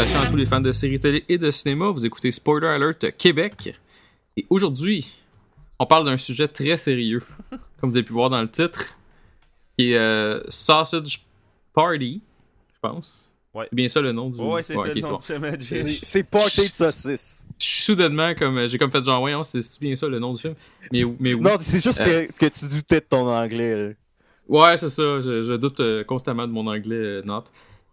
Salutations à tous les fans de séries télé et de cinéma. Vous écoutez Spoiler Alert Québec. Et aujourd'hui, on parle d'un sujet très sérieux, comme vous avez pu voir dans le titre, qui est euh, Sausage Party, je pense. Ouais. C'est bien ça le nom du. Ouais, c'est ça ok, le nom bon. du film, Jay. C'est- C'est party de saucisse. Je suis soudainement comme euh, j'ai comme fait genre ouais, c'est bien ça le nom du film? Mais mais oui. Non, c'est juste Euh. que, tu doutais de ton anglais. là. Ouais, c'est ça. Je, je doute euh, constamment de mon anglais, euh, Not.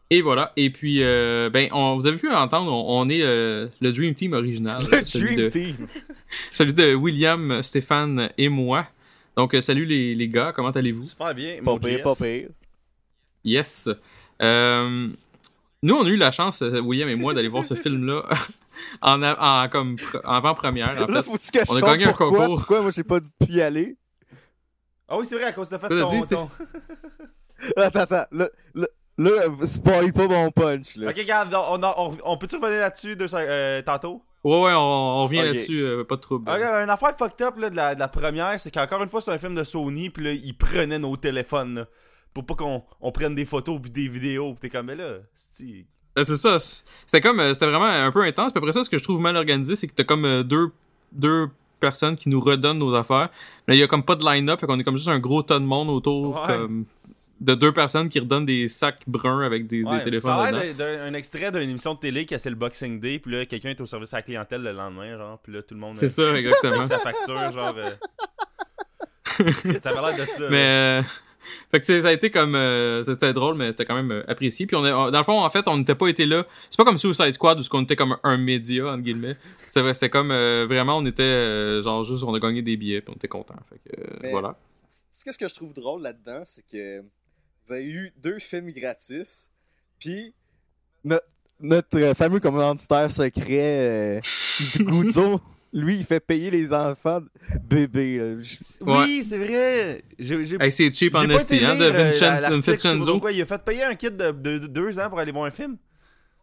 Et voilà. Et puis, euh, ben, on, vous avez pu entendre, on, on est euh, le Dream Team original. Le celui, Dream de, Team. celui de William, Stéphane et moi. Donc, euh, salut les, les gars, comment allez-vous? Super bien, Pas pire, pas pire. Yes. Euh, nous, on a eu la chance, William et moi, d'aller voir ce film-là en, en, comme, en avant-première. En Là, fait. faut-tu que on a gagné un pourquoi, concours. pourquoi moi j'ai pas pu y aller? Ah oui, c'est vrai, à cause de fait ton... dit, ton... Attends, attends. Là, là, là spoil pas mon punch, là. Ok, regarde, on, on, peut-tu revenir là-dessus euh, tantôt? Ouais, ouais, on, on revient là-dessus, euh, pas de trouble. Regarde, une affaire fucked up là, de, la, de la première, c'est qu'encore une fois, c'est un film de Sony, puis là, ils prenaient nos téléphones, là, pour pas qu'on on prenne des photos puis des vidéos, pis t'es comme, mais là, c'est... Euh, c'est ça. C'était comme, euh, c'était vraiment un peu intense. Puis après ça, ce que je trouve mal organisé, c'est que t'as comme euh, deux, deux personnes qui nous redonnent nos affaires. Mais il y a comme pas de line-up, fait qu'on est comme juste un gros tas de monde autour Ouais. comme, de deux personnes qui redonnent des sacs bruns avec des, téléphones ça a dedans. l'air d'un extrait d'une émission de télé que c'est le Boxing Day, puis là, quelqu'un est au service à la clientèle le lendemain, genre, puis là, tout le monde... C'est euh, ça, exactement. sa facture, genre... euh, ça avait l'air de ça. mais euh, fait que ça a été comme euh, c'était drôle mais c'était quand même euh, apprécié puis on a, dans le fond en fait on n'était pas été là c'est pas comme Suicide Squad où on était comme un média entre guillemets c'est vrai c'était comme euh, vraiment on était euh, genre juste on a gagné des billets puis on était content fait que euh, Mais- voilà Ce que je trouve drôle là-dedans, c'est que vous avez eu deux films gratis, puis no- notre euh, fameux commanditaire secret euh, du Guzzo, lui, il fait payer les enfants bébés. là. Je- Oui, c'est vrai! Hey, c'est cheap en esti hein, de euh, Vincenzo pourquoi. Il a fait payer un kid de, de- de deux ans pour aller voir un film.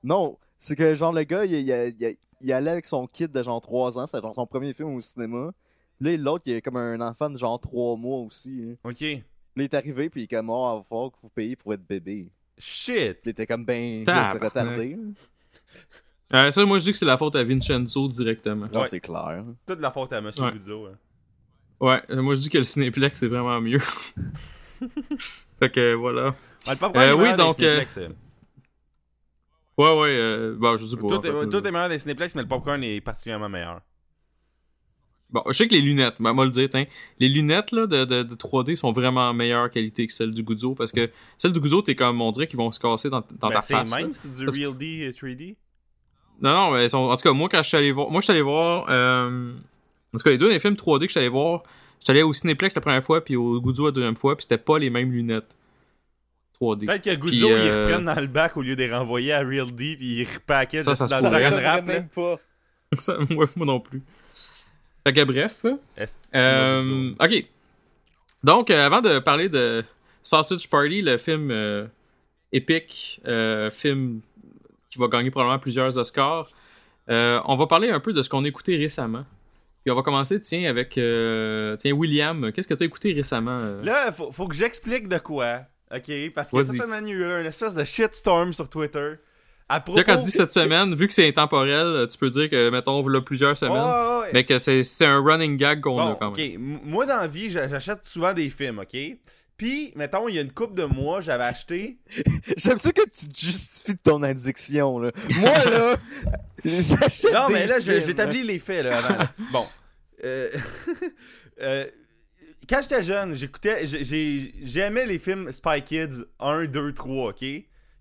Non, c'est que genre le gars, il, il- il- il allait avec son kid de genre 3 ans, c'était genre son premier film au cinéma. Là, l'autre, il est comme un enfant de genre 3 mois aussi. hein. Ok. Là, il est arrivé, puis il est comme, oh, il va falloir que vous payiez pour être bébé. Shit! Il était comme, ben, c'est retardé. Euh, ça moi je dis que c'est la faute à Vincenzo directement Là, Ouais. c'est clair. Toute la faute à Monsieur Ouais. Guzzo. hein. ouais euh, moi je dis que le Cinéplex c'est vraiment mieux fait que voilà Ah, le popcorn Euh, oui, donc, euh, euh. ouais ouais euh, bah je sais pas Tout, en fait, est, tout est meilleur des Cinéplex, mais le popcorn est particulièrement meilleur. Bon, je sais que les lunettes, ben, moi le dire, les lunettes là, de, de, de 3D sont vraiment meilleure qualité que celles du Guzzo parce que celles du Guzzo, t'es comme, on dirait qu'ils vont se casser dans, dans Ben, ta c'est face. là. même, c'est du Parce Real D euh, 3D. Non, non, mais elles sont, en tout cas, moi quand je suis allé voir, moi je suis allé voir, euh, en tout cas, les deux des films 3D que je suis allé voir, je suis allé au Cinéplex la première fois puis au Guzzo la deuxième fois, puis c'était pas les mêmes lunettes 3D. Peut-être que Guzzo, ils euh, reprennent dans le bac au lieu de les renvoyer à Real D, puis ils repackagent Ça, ça même pas. Ça, moi, moi non plus. Fait que bref. Que Euh, ok. Donc, euh, avant de parler de Sausage Party, le film euh, épique, euh, film qui va gagner probablement plusieurs Oscars, euh, on va parler un peu de ce qu'on a écouté récemment. Puis on va commencer, tiens, avec euh, tiens, William. Qu'est-ce que tu as écouté récemment euh? Là, faut, faut que j'explique de quoi. Ok? Parce que Vas-y. cette semaine, il y a eu une espèce de shitstorm sur Twitter. À propos. Là, quand tu dis cette semaine, vu que c'est intemporel, tu peux dire que, mettons, on plusieurs semaines, Ouais, ouais, ouais. mais que c'est c'est un running gag qu'on Bon, a quand même. Moi, dans la vie, j'a- j'achète souvent des films, ok? Puis, mettons, il y a une couple de mois, j'avais acheté. J'aime ça que tu te justifies de ton addiction, là. Moi, là, j'achète Non, des mais là, j'établis les faits, là, avant. là. Bon. Euh, euh, quand j'étais jeune, j'écoutais. j'ai- j'ai- J'aimais les films Spy Kids 1, 2, 3, ok?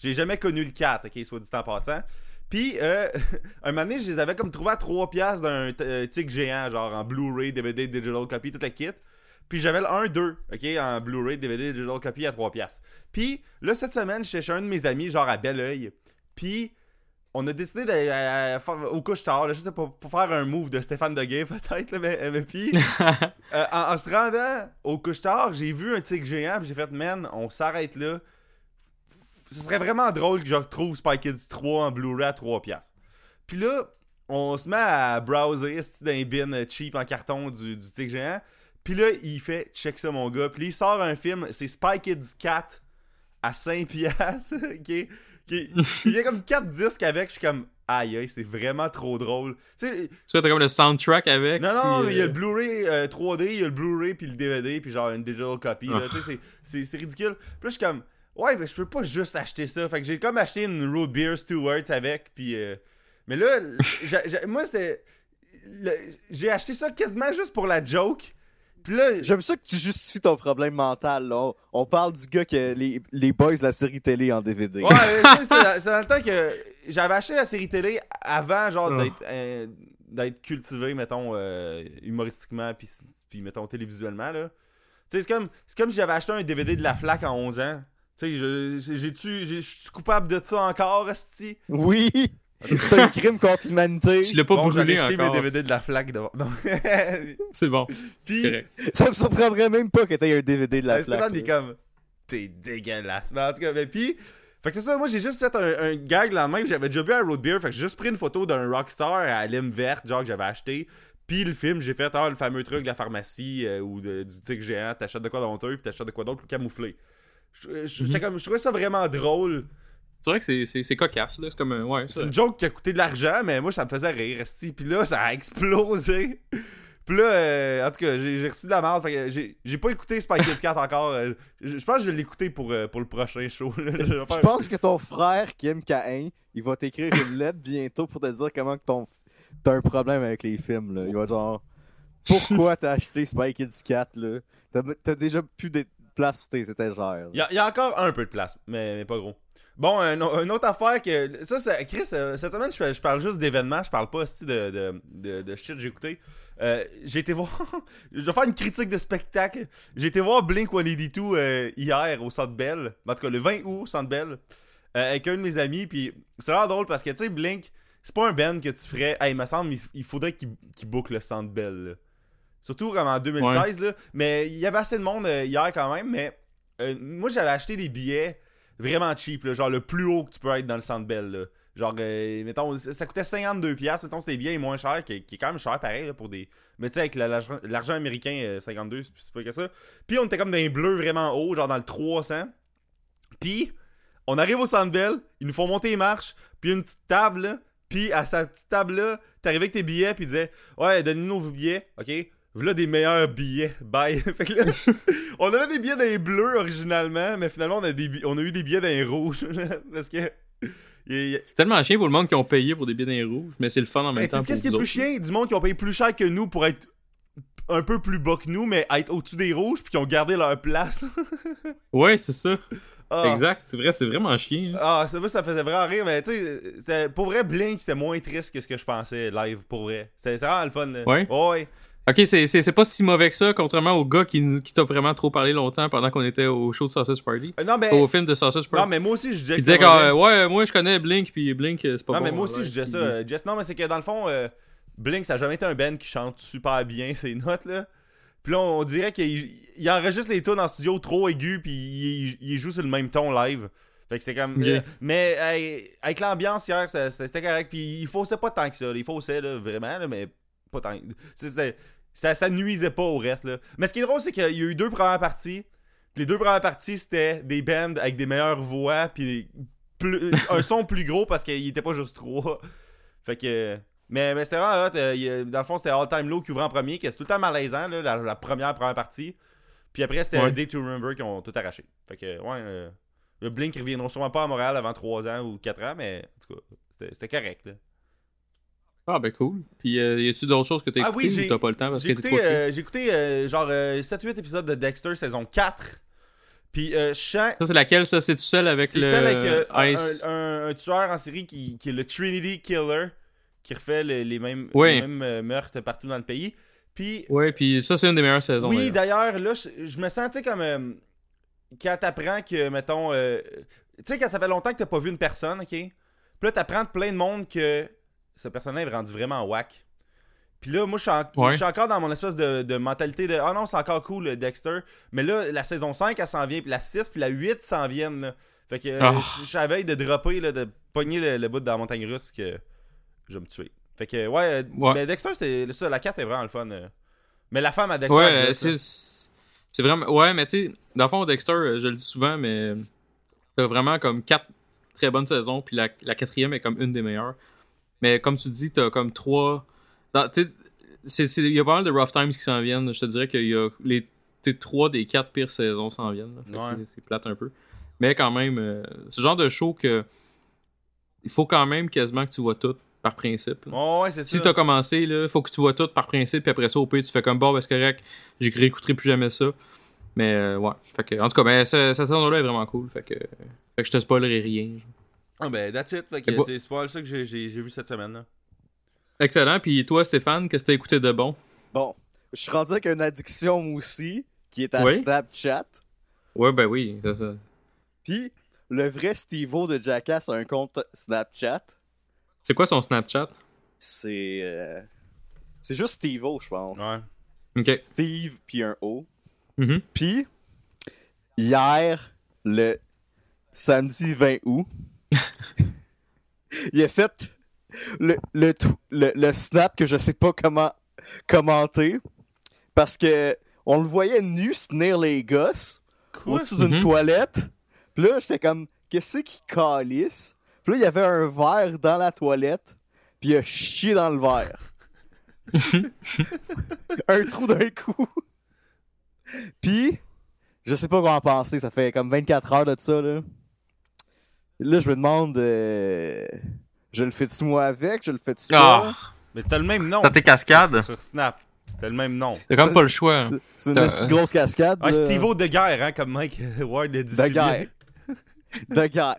J'ai jamais connu le 4, ok, soit dit en passant. Puis, euh, un moment donné, je les avais comme trouvé à 3 piastres d'un tic géant, genre en Blu-ray, DVD, Digital Copy, toute la kit. Puis j'avais le 1, 2, ok, en Blu-ray, DVD, Digital Copy à 3 piastres. Puis, là, cette semaine, j'étais chez un de mes amis, genre à Belleuil. Puis, on a décidé d'aller au couche-tard, là, je sais pas, pour faire un move de Stéphane Deguay, peut-être, là, mais, mais puis, euh, en, en se rendant au couche-tard, j'ai vu un tigre géant, puis j'ai fait, man, on s'arrête là. Ce serait vraiment drôle que je retrouve Spy Kids 3 en Blu-ray à 3 piastres. Puis là, on se met à browser c'est d'un bin euh, cheap en carton du, du tigre géant. Puis là, il fait check ça mon gars. Puis là, il sort un film, c'est Spy Kids 4 à 5 piastres, OK, qui- Il y a comme 4 disques avec, je suis comme aïe aïe, c'est vraiment trop drôle. Tu sais, t'as comme le soundtrack avec. non, non, puis, mais il y a euh, le Blu-ray euh, 3D, il y a le Blu-ray puis le DVD, puis genre une digital copy. Ah. tu sais, c'est ridicule. Puis là, je suis comme, ouais, mais je peux pas juste acheter ça. Fait que j'ai comme acheté une Root Beer Stewards avec, puis. euh, Mais là, moi, c'était. J'ai acheté ça quasiment juste pour la joke. Puis là, J'aime ça que tu justifies ton problème mental, là. On, on parle du gars que les, les boys de la série télé en DVD. Ouais, mais tu sais, c'est dans- le temps que j'avais acheté la série télé avant, genre, Ah. d'être euh, d'être cultivé, mettons, euh, humoristiquement, puis, puis, mettons, télévisuellement, là. Tu sais, c'est comme, c'est comme si j'avais acheté un DVD de La Flaque à 11 ans. Tu sais, je- j'ai-tu, j'ai- je suis coupable de ça encore, Esti? Oui! C'est un crime contre l'humanité. Tu l'as pas Bon, brûlé encore. mes DVD de La Flaque devant. C'est bon. puis. Ça me surprendrait même pas que t'aies un DVD de la Stéphane flaque. il est comme t'es dégueulasse. Mais en tout cas, mais puis fait que c'est ça, moi j'ai juste fait un, un gag le lendemain, j'avais déjà bu un road beer, fait que j'ai juste pris une photo d'un rockstar à lime verte, genre que j'avais acheté. Puis le film, j'ai fait ah, le fameux truc de la pharmacie euh, ou de- du tigre géant, t'achètes de quoi d'honteux, puis t'achètes de quoi d'autre pour camoufler. Je, je- j'étais comme, je trouvais ça vraiment drôle. C'est vrai que c'est- c'est c'est cocasse, là. C'est comme un. Ouais, C'est une joke qui a coûté de l'argent, mais moi ça me faisait rire. Puis là, ça a explosé. Puis là, euh, en tout cas, j'ai reçu de la merde. Fait que j'ai j'ai pas écouté Spy Kids 4 encore. euh, je, je pense que je vais l'écouter pour, euh, pour le prochain show. là. Je pense que ton frère, Kim Cain, il va t'écrire une lettre bientôt pour te dire comment que ton t'as un problème avec les films. Là. Il va genre Pourquoi t'as acheté Spy Kids 4 là? T'as, déjà plus place sur tes. Il y, a- encore un peu de place, mais, pas gros. Bon, une autre affaire que. Ça. Chris, euh, cette semaine, je, parle juste d'événements, je parle pas aussi de, de, de, shit que j'ai écouté. Euh, j'ai été voir. je vais faire une critique de spectacle. J'ai été voir Blink 182 euh, hier au Centre Bell. En tout cas, le 20 août au Centre Bell. euh, avec un de mes amis. Puis c'est vraiment drôle parce que, tu sais, Blink, c'est pas un band que tu ferais. Hey, il me semble, il, faudrait qu'il book le Centre Bell. là. Surtout comme en 2016. Là. Mais il y avait assez de monde euh, hier quand même. Mais euh, moi, j'avais acheté des billets vraiment cheap. là, genre le plus haut que tu peux être dans le Centre Bell. là. Genre, euh, mettons, ça coûtait 52$. piastres, Mettons, c'est bien moins cher, qui, qui est quand même cher pareil là, pour des. Mais tu sais, avec la- l'argent américain, euh, 52$, c'est pas que ça. Puis on était comme dans les bleus vraiment haut, genre dans le 300. Puis on arrive au Centre Bell, ils nous font monter les marches, puis une petite table, puis à cette petite table-là, t'arrivais avec tes billets, puis ils disaient Ouais, donnez-nous vos billets, ok Voilà des meilleurs billets, bye. fait que là, on avait des billets dans les bleus originalement, mais finalement, on a, des, bi- on a eu des billets dans les rouges. parce que. a- C'est tellement chien pour le monde qui ont payé pour des billets dans les rouges, mais c'est le fun en même Mais temps. tu sais, qu'est-ce qui est plus chien Du monde qui ont payé plus cher que nous pour être un peu plus bas que nous, mais être au-dessus des rouges, puis qui ont gardé leur place. Ouais, c'est ça. Ah. Exact. C'est vrai, c'est vraiment chien. hein. Ah, ça, ça faisait vraiment rire, mais tu sais, pour vrai, Blink, c'était moins triste que ce que je pensais live, pour vrai. C'est c'est vraiment le fun. Là. Ouais? ouais. Ok, c'est- pas si mauvais que ça, contrairement au gars qui, qui t'a vraiment trop parlé longtemps pendant qu'on était au show de Sausage Party. Euh, non, mais, Au film de Sausage non, Party. mais moi aussi, je disais Il disait que, ouais, moi je connais Blink, puis Blink, euh, c'est pas Non, bon. mais moi aussi, ouais. je disais ça. euh, Jess, non, mais c'est que dans le fond, euh, Blink, ça a jamais été un band qui chante super bien ses notes, là. Puis là, on dirait qu'il il enregistre les tunes en studio trop aigus, puis il, il joue sur le même ton live. Fait que c'est comme. Euh, mais avec l'ambiance hier, c'était correct. Puis il faussait pas tant que ça. là. Il faussait, là, vraiment, là, mais pas tant. c'est- ça, ça nuisait pas au reste, là. Mais ce qui est drôle, c'est qu'il y a eu deux premières parties. Puis les deux premières parties, c'était des bands avec des meilleures voix, puis plus- un son plus gros parce qu'il était pas juste trois. Fait que. Mais, mais c'était vraiment hot. euh, dans le fond, c'était All Time Low qui ouvrait en premier, que c'est tout le temps malaisant, là, la, la première première partie. Puis après, c'était Ouais. Day to Remember qui ont tout arraché. Fait que, ouais. euh, le Blink, reviendront sûrement pas à Montréal avant 3 ans ou 4 ans, mais en tout cas, c'était- c'était correct, là. Ah, ben cool. Puis euh, y a-tu d'autres choses que t'as Ah écoutées oui, ou t'as pas le temps parce J'ai que t'es écouté, euh, j'ai écouté euh, genre 7-8 épisodes de Dexter saison 4. Puis euh, je sens. Ça, c'est laquelle Ça, c'est tout seul avec C'est le celle avec euh, un, Ice? un- un tueur en série qui, qui est le Trinity Killer, qui refait le- les mêmes, Oui. les mêmes euh, meurtres partout dans le pays. Puis, Ouais, puis ça, c'est une des meilleures saisons. oui, d'ailleurs. d'ailleurs, là, je, je me sens, tu sais, comme euh, quand t'apprends que, mettons, euh, tu sais, quand ça fait longtemps que t'as pas vu une personne, ok? Puis là, t'apprends de plein de monde que ce personnage est rendu vraiment whack. Puis là, moi, je suis, en- Ouais. je suis encore dans mon espèce de, de mentalité de Ah non, c'est encore cool, le Dexter. Mais là, la saison 5, elle s'en vient, puis la 6, puis la 8 s'en viennent. là. Fait que euh, Ah. je suis à veille de dropper, là, de pogner le, le bout dans la montagne russe que je vais me tuer. Fait que, ouais, euh, Ouais. mais Dexter, c'est ça, la 4 est vraiment le fun. euh. Mais la femme à Dexter, Ouais, euh, c'est vraiment. Ouais, mais tu sais, dans le fond, Dexter, euh, je le dis souvent, mais t'as vraiment comme quatre, très bonne saison, puis la, la quatrième est comme une des meilleures. Mais comme tu dis, t'as comme trois. tu Il y a pas mal de rough times qui s'en viennent. Je te dirais qu'il y a les trois des quatre pires saisons s'en viennent. Ouais. c'est- plate un peu. Mais quand même, euh, c'est le genre de show que. Il faut quand même quasiment que tu vois tout par principe. Ouais, Si ça. t'as commencé, là, faut que tu vois tout par principe, puis après ça, au pire, tu fais comme bon, ben, c'est correct, j'ai réécouterai plus jamais ça. Mais euh, ouais. Fait que, en tout cas, ben, ce- cette saison-là est vraiment cool. Fait que, fait que je te spoilerai rien. Ah, ben, that's it. Fait que C'est pas- ça que j'ai- vu cette semaine, là. Excellent. Puis toi, Stéphane, qu'est-ce que t'as écouté de bon? Bon, je suis rendu avec une addiction aussi, qui est à Oui? Snapchat. Ouais, ben oui. c'est ça. Puis, le vrai Steve-O de Jackass a un compte Snapchat. C'est quoi son Snapchat? C'est. euh, C'est juste Steve-O, je pense. Ouais. Ok. Steve, puis un O. Mhm. Puis, hier, le samedi 20 août, il a fait le, le, le, le snap que je sais pas comment commenter. Parce que on le voyait nu se tenir les gosses au-dessus d'une Mhm. toilette. Puis là, j'étais comme, qu'est-ce qui calisse? Puis là, il y avait un verre dans la toilette. Puis il a chié dans le verre. un trou d'un coup. Puis, je sais pas quoi en penser. Ça fait comme 24 heures de ça, là. Là, je me demande, euh, je le fais-tu moi avec? Je le fais-tu toi? Ah, Mais t'as le même nom. t'as tes cascades? Sur Snap. T'as le même nom. T'as comme pas le choix. C'est une grosse cascade. Ah, là. Steve-O de guerre, hein, comme Mike Ward l'a dit. De guerre. De guerre.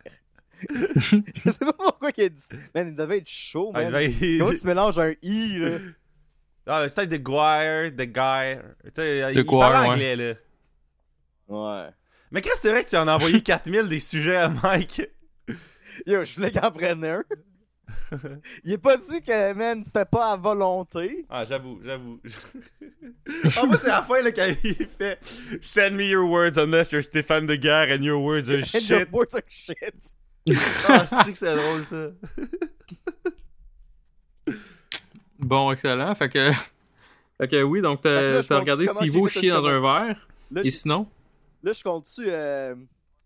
je sais pas pourquoi il a dit ça. Man, il devait être chaud, Ah, il man. il- Comment tu mélanges un i, là? Ah, c'est de guerre, de guerre. Tu sais, il Guire, parle ouais. anglais, là. Ouais. Mais qu'est-ce que c'est vrai que tu en as envoyé 4000 des sujets à Mike? Yo, je voulais qu'il en prenne un. Il est pas dit que, man, c'était pas à volonté. Ah, j'avoue, j'avoue. ah, moi, c'est la fin, là, quand il fait Send me your words unless you're Stéphane de guerre and your words are And shit. your boys are shit. Ah, c'est que c'est drôle, ça? Bon, excellent. Fait que. Fait que oui, donc t'as regardé fait chier dans un verre? Là, Et sinon? là, je compte-tu euh,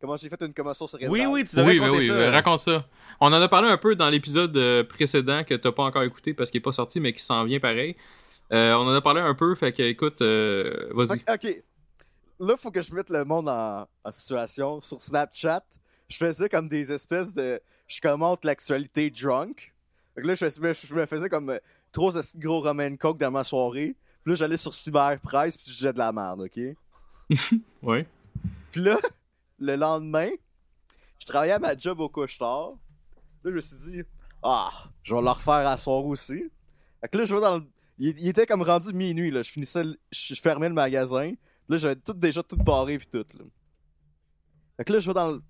comment j'ai fait une commotion cérébrale. Oui, oui, tu devrais Oui, compter oui, ça. euh, raconte ça. On en a parlé un peu dans l'épisode euh, précédent que t'as pas encore écouté parce qu'il est pas sorti, mais qui s'en vient pareil. Euh, on en a parlé un peu, fait que écoute, euh, vas-y. Ok, ok. Là, faut que je mette le monde en, en situation. Sur Snapchat, je faisais comme des espèces de. Je commente l'actualité drunk. Fait que là, je, fais- je me faisais comme euh, trop de petits gros Roman Coke dans ma soirée. Puis là, j'allais sur Cyberpresse puis je disais de la merde, ok? Ouais. Puis là, le lendemain, je travaillais à ma job au couche-tard. Là, je me suis dit, ah, je vais le refaire à soir aussi. Fait que là, je vais dans le. Il, était comme rendu minuit, là. Je finissais. le- Je, fermais le magasin. Là, j'avais tout déjà tout barré puis tout, là. Fait que là, je vais dans le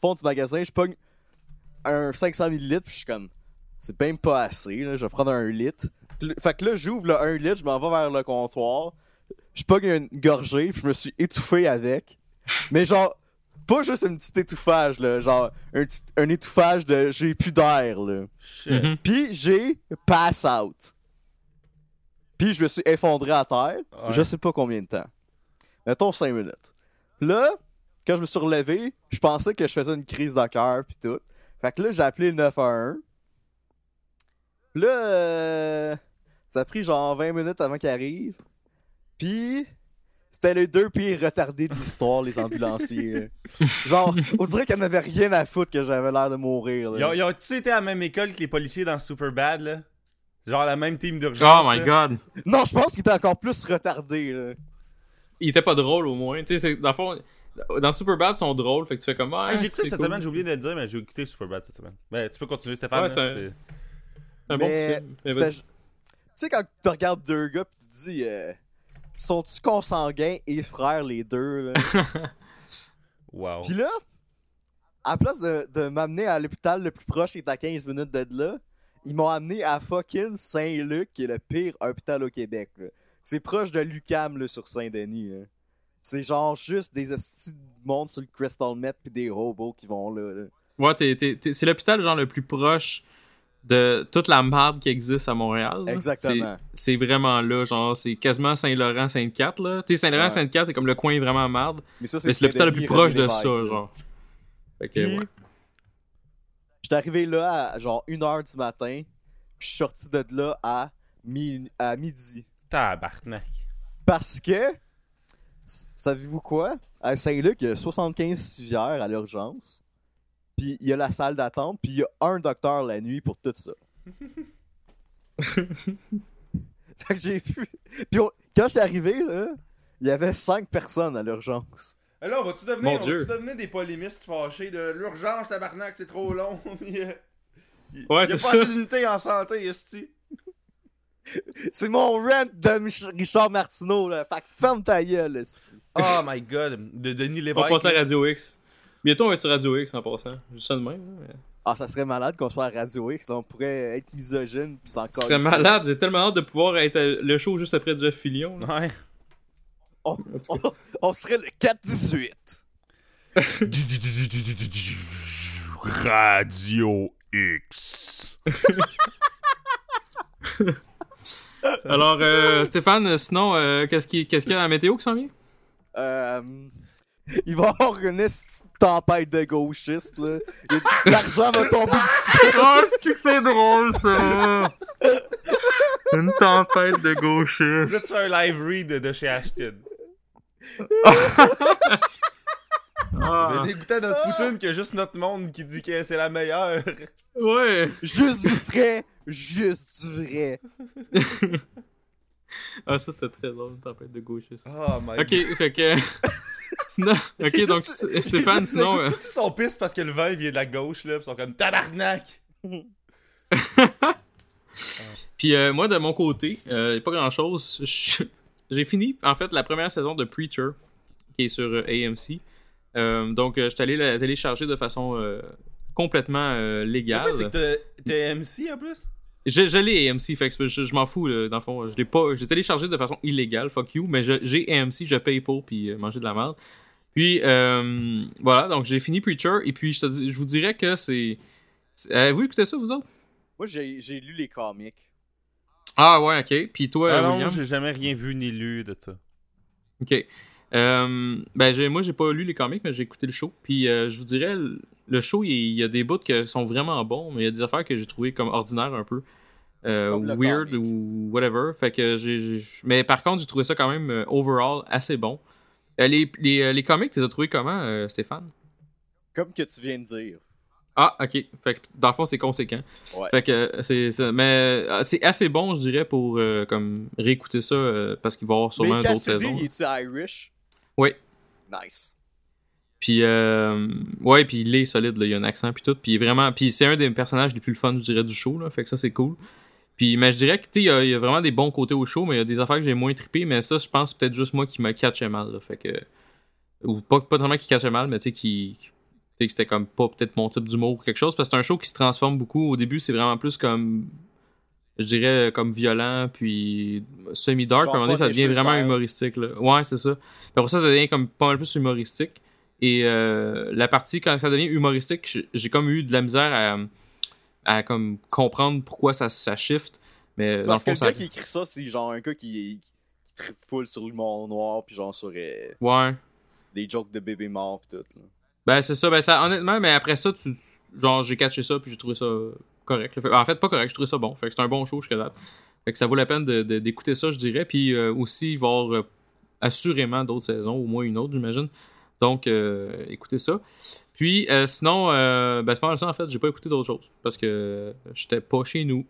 fond du magasin, je pogne un 500 ml puis je suis comme, c'est même pas assez, là. Je vais prendre un litre. Fait que là, j'ouvre le 1 litre, je m'en vais vers le comptoir. Je pogne une gorgée puis je me suis étouffé avec. Mais genre, pas juste un petit étouffage, là. Genre, un, petit, un étouffage de j'ai plus d'air, là. Shit. Mhm. Puis j'ai pass out. Puis je me suis effondré à terre. Ouais. Je sais pas combien de temps. Mettons 5 minutes. Là, quand je me suis relevé, je pensais que je faisais une crise de cœur puis tout. Fait que là, j'ai appelé le 911. Là, euh, ça a pris genre 20 minutes avant qu'il arrive. Puis c'était les deux pires retardés de l'histoire, les ambulanciers. là. Genre, on dirait qu'il n'y en avait rien à foutre que j'avais l'air de mourir. là. Ils ont- Ils ont-tu été à la même école que les policiers dans Superbad, là? Genre la même team d'urgence. Oh my là? god. Non, je pense qu'il était encore plus retardé. Là. Il était pas drôle au moins. Tu sais, c'est- dans le fond, dans Superbad, ils sont drôles, fait que tu fais comme. Ah, Hey, j'ai écouté c'est cette cool. semaine, j'ai oublié de le dire, mais j'ai écouté Superbad cette semaine. Ben, tu peux continuer, Stéphane. Ouais, là, c'est- c'est- C'est un bon Mais petit film. Mais c'était- vas-y. Tu sais, quand tu regardes deux gars pis tu te dis, euh, sont-tu consanguins et frères les deux? Là? Wow. Pis là, à la place de, de m'amener à l'hôpital le plus proche qui est à 15 minutes de là, ils m'ont amené à fucking Saint-Luc, qui est le pire hôpital au Québec. C'est proche de Lucam sur Saint-Denis. C'est genre juste des estis de monde sur le Crystal Met pis des robots qui vont là. là. Ouais, c'est l'hôpital genre le plus proche de toute la marde qui existe à Montréal. là. Exactement. C'est vraiment là, genre, c'est quasiment Saint-Laurent, Sainte-Cat, là. Tu sais, Saint-Laurent, Ouais. Sainte-Cat, c'est comme le coin vraiment marde. Mais ça, Mais c'est l'hôpital le plus proche de ça, là. genre. Fait que, Puis, ouais. J'étais arrivé là à genre 1h du matin, puis je suis sorti de là à, mi- à midi. Tabarnak. Parce que, savez-vous quoi? À Saint-Luc, il y a 75 civières à l'urgence. Puis il y a la salle d'attente, puis il y a un docteur la nuit pour tout ça. fait que j'ai vu. Puis on- quand j'étais arrivé, là, il y avait 5 personnes à l'urgence. Eh Là, on va-tu devenir, on des polémistes fâchés de l'urgence, tabarnak, c'est trop long. Il y a- il Ouais, y a pas c'est ça. assez d'unités en santé, esti. C'est mon rent de Richard Martineau, là. Fait que ferme ta gueule, esti. Oh my god. De Denis On Lévesque. va passer à Radio X. Bientôt, on va être sur Radio X en passant. Juste ça de même. mais- Ah, ça serait malade qu'on soit à Radio X, là. On pourrait être misogyne, pis s'en Ce serait malade. J'ai tellement hâte de pouvoir être à- le show juste après Jeff Fillion. là. Ouais. On, on- on serait le 4-18. Radio X. Alors, euh, Stéphane, sinon, euh, qu'est-ce qu'il qu'est-ce qu'il y a à la météo qui s'en vient? Euh, il va y avoir une tempête de gauchistes, là. L'argent va tomber du ciel. Oh, c'est que c'est drôle, ça! Une tempête de gauchistes. Là, tu fais un live read de chez Ashton. Ah, goûter à notre poutine que juste notre monde qui dit que c'est la meilleure. ouais. Juste du vrai. Juste du vrai. Ah, ça, c'était très drôle, une tempête de gauchistes. Oh my Ok, fait que. sinon. Ok, donc, juste- Stéphane, sinon. Tous ils sont pistes parce que le vin vient de la gauche, là, pis ils sont comme tabarnak. Puis euh, moi, de mon côté, euh, pas grand chose. J'ai fini, en fait, la première saison de Preacher, qui est sur euh, AMC. Euh, donc, euh, je suis allé la télécharger de façon complètement Le légale. c'est que t'es MC en plus? Je, je l'ai AMC, fait que je, je m'en fous, là, dans le fond. Je l'ai pas. J'ai téléchargé de façon illégale, fuck you, mais j'ai AMC, je paye pour, puis euh, manger de la merde. Puis, euh, voilà, donc j'ai fini Preacher, et puis je, te dis, je vous dirais que c'est. Avez-vous écouté ça, vous autres? Moi, j'ai lu les comics. Ah ouais, ok. Puis toi, Ah non, j'ai jamais rien vu ni lu de ça. Ok. Euh, ben, j'ai, moi, j'ai pas lu les comics, mais j'ai écouté le show. Puis, euh, je vous dirais, le- show, il il y a des bouts qui sont vraiment bons, mais il y a des affaires que j'ai trouvé comme ordinaires un peu. Euh, weird ou whatever. Fait que j'ai, Mais par contre, j'ai trouvé ça quand même, euh, overall, assez bon. Euh, les, les, euh, les comics, tu les as trouvés comment, Stéphane? Comme que tu viens de dire. Ah, ok. Fait que, dans le fond, c'est conséquent. Ouais. Fait que, c'est, c'est- mais c'est assez bon, je dirais, pour comme réécouter ça, parce qu'il va y avoir sûrement Mais d'autres Cassidy, saisons. il est-tu Irish? Oui. Nice. Puis euh, ouais, puis il est solide, là, il a un accent puis tout, puis vraiment, puis c'est un des personnages les plus fun, je dirais, du show, là, fait que ça c'est cool. Puis mais je dirais que tu sais, il y, a- il y a vraiment des bons côtés au show, mais il y a des affaires que j'ai moins trippé, mais ça, je pense peut-être juste moi qui me catchait mal, là, fait que ou pas pas tellement qui catchait mal, mais tu sais qui tu sais que c'était comme pas peut-être mon type d'humour ou quelque chose, parce que c'est un show qui se transforme beaucoup. Au début, c'est vraiment plus comme je dirais comme violent puis semi-dark, à un moment donné, ça devient vraiment humoristique là. Ouais, c'est ça. Puis après ça, ça devient comme pas mal plus humoristique. Et euh, la partie, quand ça devient humoristique, j'ai- comme eu de la misère à, à comme comprendre pourquoi ça, ça shift. Mais dans le Parce que fond, le ça. gars qui écrit ça, c'est genre un gars qui, qui full sur l'humour noir, puis genre sur euh, Ouais. les jokes de bébé mort, pis tout. Là. Ben, c'est ça. Ben, ça, honnêtement, mais après ça, tu, genre, j'ai catché ça, puis j'ai trouvé ça correct. En fait, pas correct, j'ai trouvé ça bon. Fait que c'est un bon show jusqu'à date. Fait que ça vaut la peine de- de- d'écouter ça, je dirais. Puis euh, aussi, euh, assurément d'autres saisons, au moins une autre, j'imagine. Donc, euh, écoutez ça. Puis, euh, sinon, euh, ben, c'est pas mal ça, en fait, j'ai pas écouté d'autres choses. Parce que j'étais pas chez nous.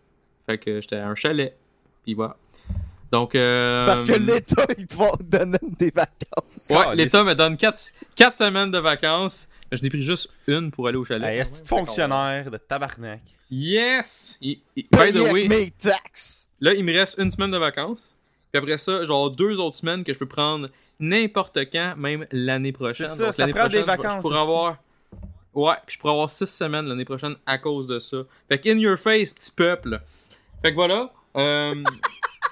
Fait que j'étais à un chalet. Puis voilà. Donc, euh, Parce que l'État, il te va donner des vacances. Ouais, l'État me donne 4, semaines de vacances. Je n'ai pris juste une pour aller au chalet. Hey, est fonctionnaire de tabarnak? Yes! Il- il- by Paye the way, mes taxes. là, il me reste une semaine de vacances. Puis après ça, genre deux autres semaines que je peux prendre n'importe quand, même l'année prochaine. Ça, Donc, ça l'année prend des prochaine, je- vacances pourrais aussi. avoir. Ouais, puis je pourrais avoir six semaines l'année prochaine à cause de ça. Fait que in your face, petit peuple. Fait que voilà. euh,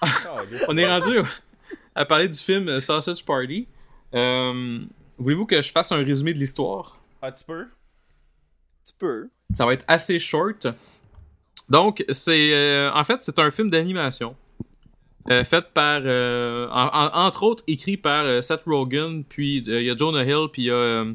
on est rendu à parler du film Sausage Party. Euh, Voulez-vous que je fasse un résumé de l'histoire? Ah, tu peux? Tu peux. Ça va être assez short. Donc, c'est. euh, en fait, c'est un film d'animation. Euh, fait par. euh, en- en- entre autres, écrit par euh, Seth Rogen, puis euh, il y a Jonah Hill, puis il y a euh,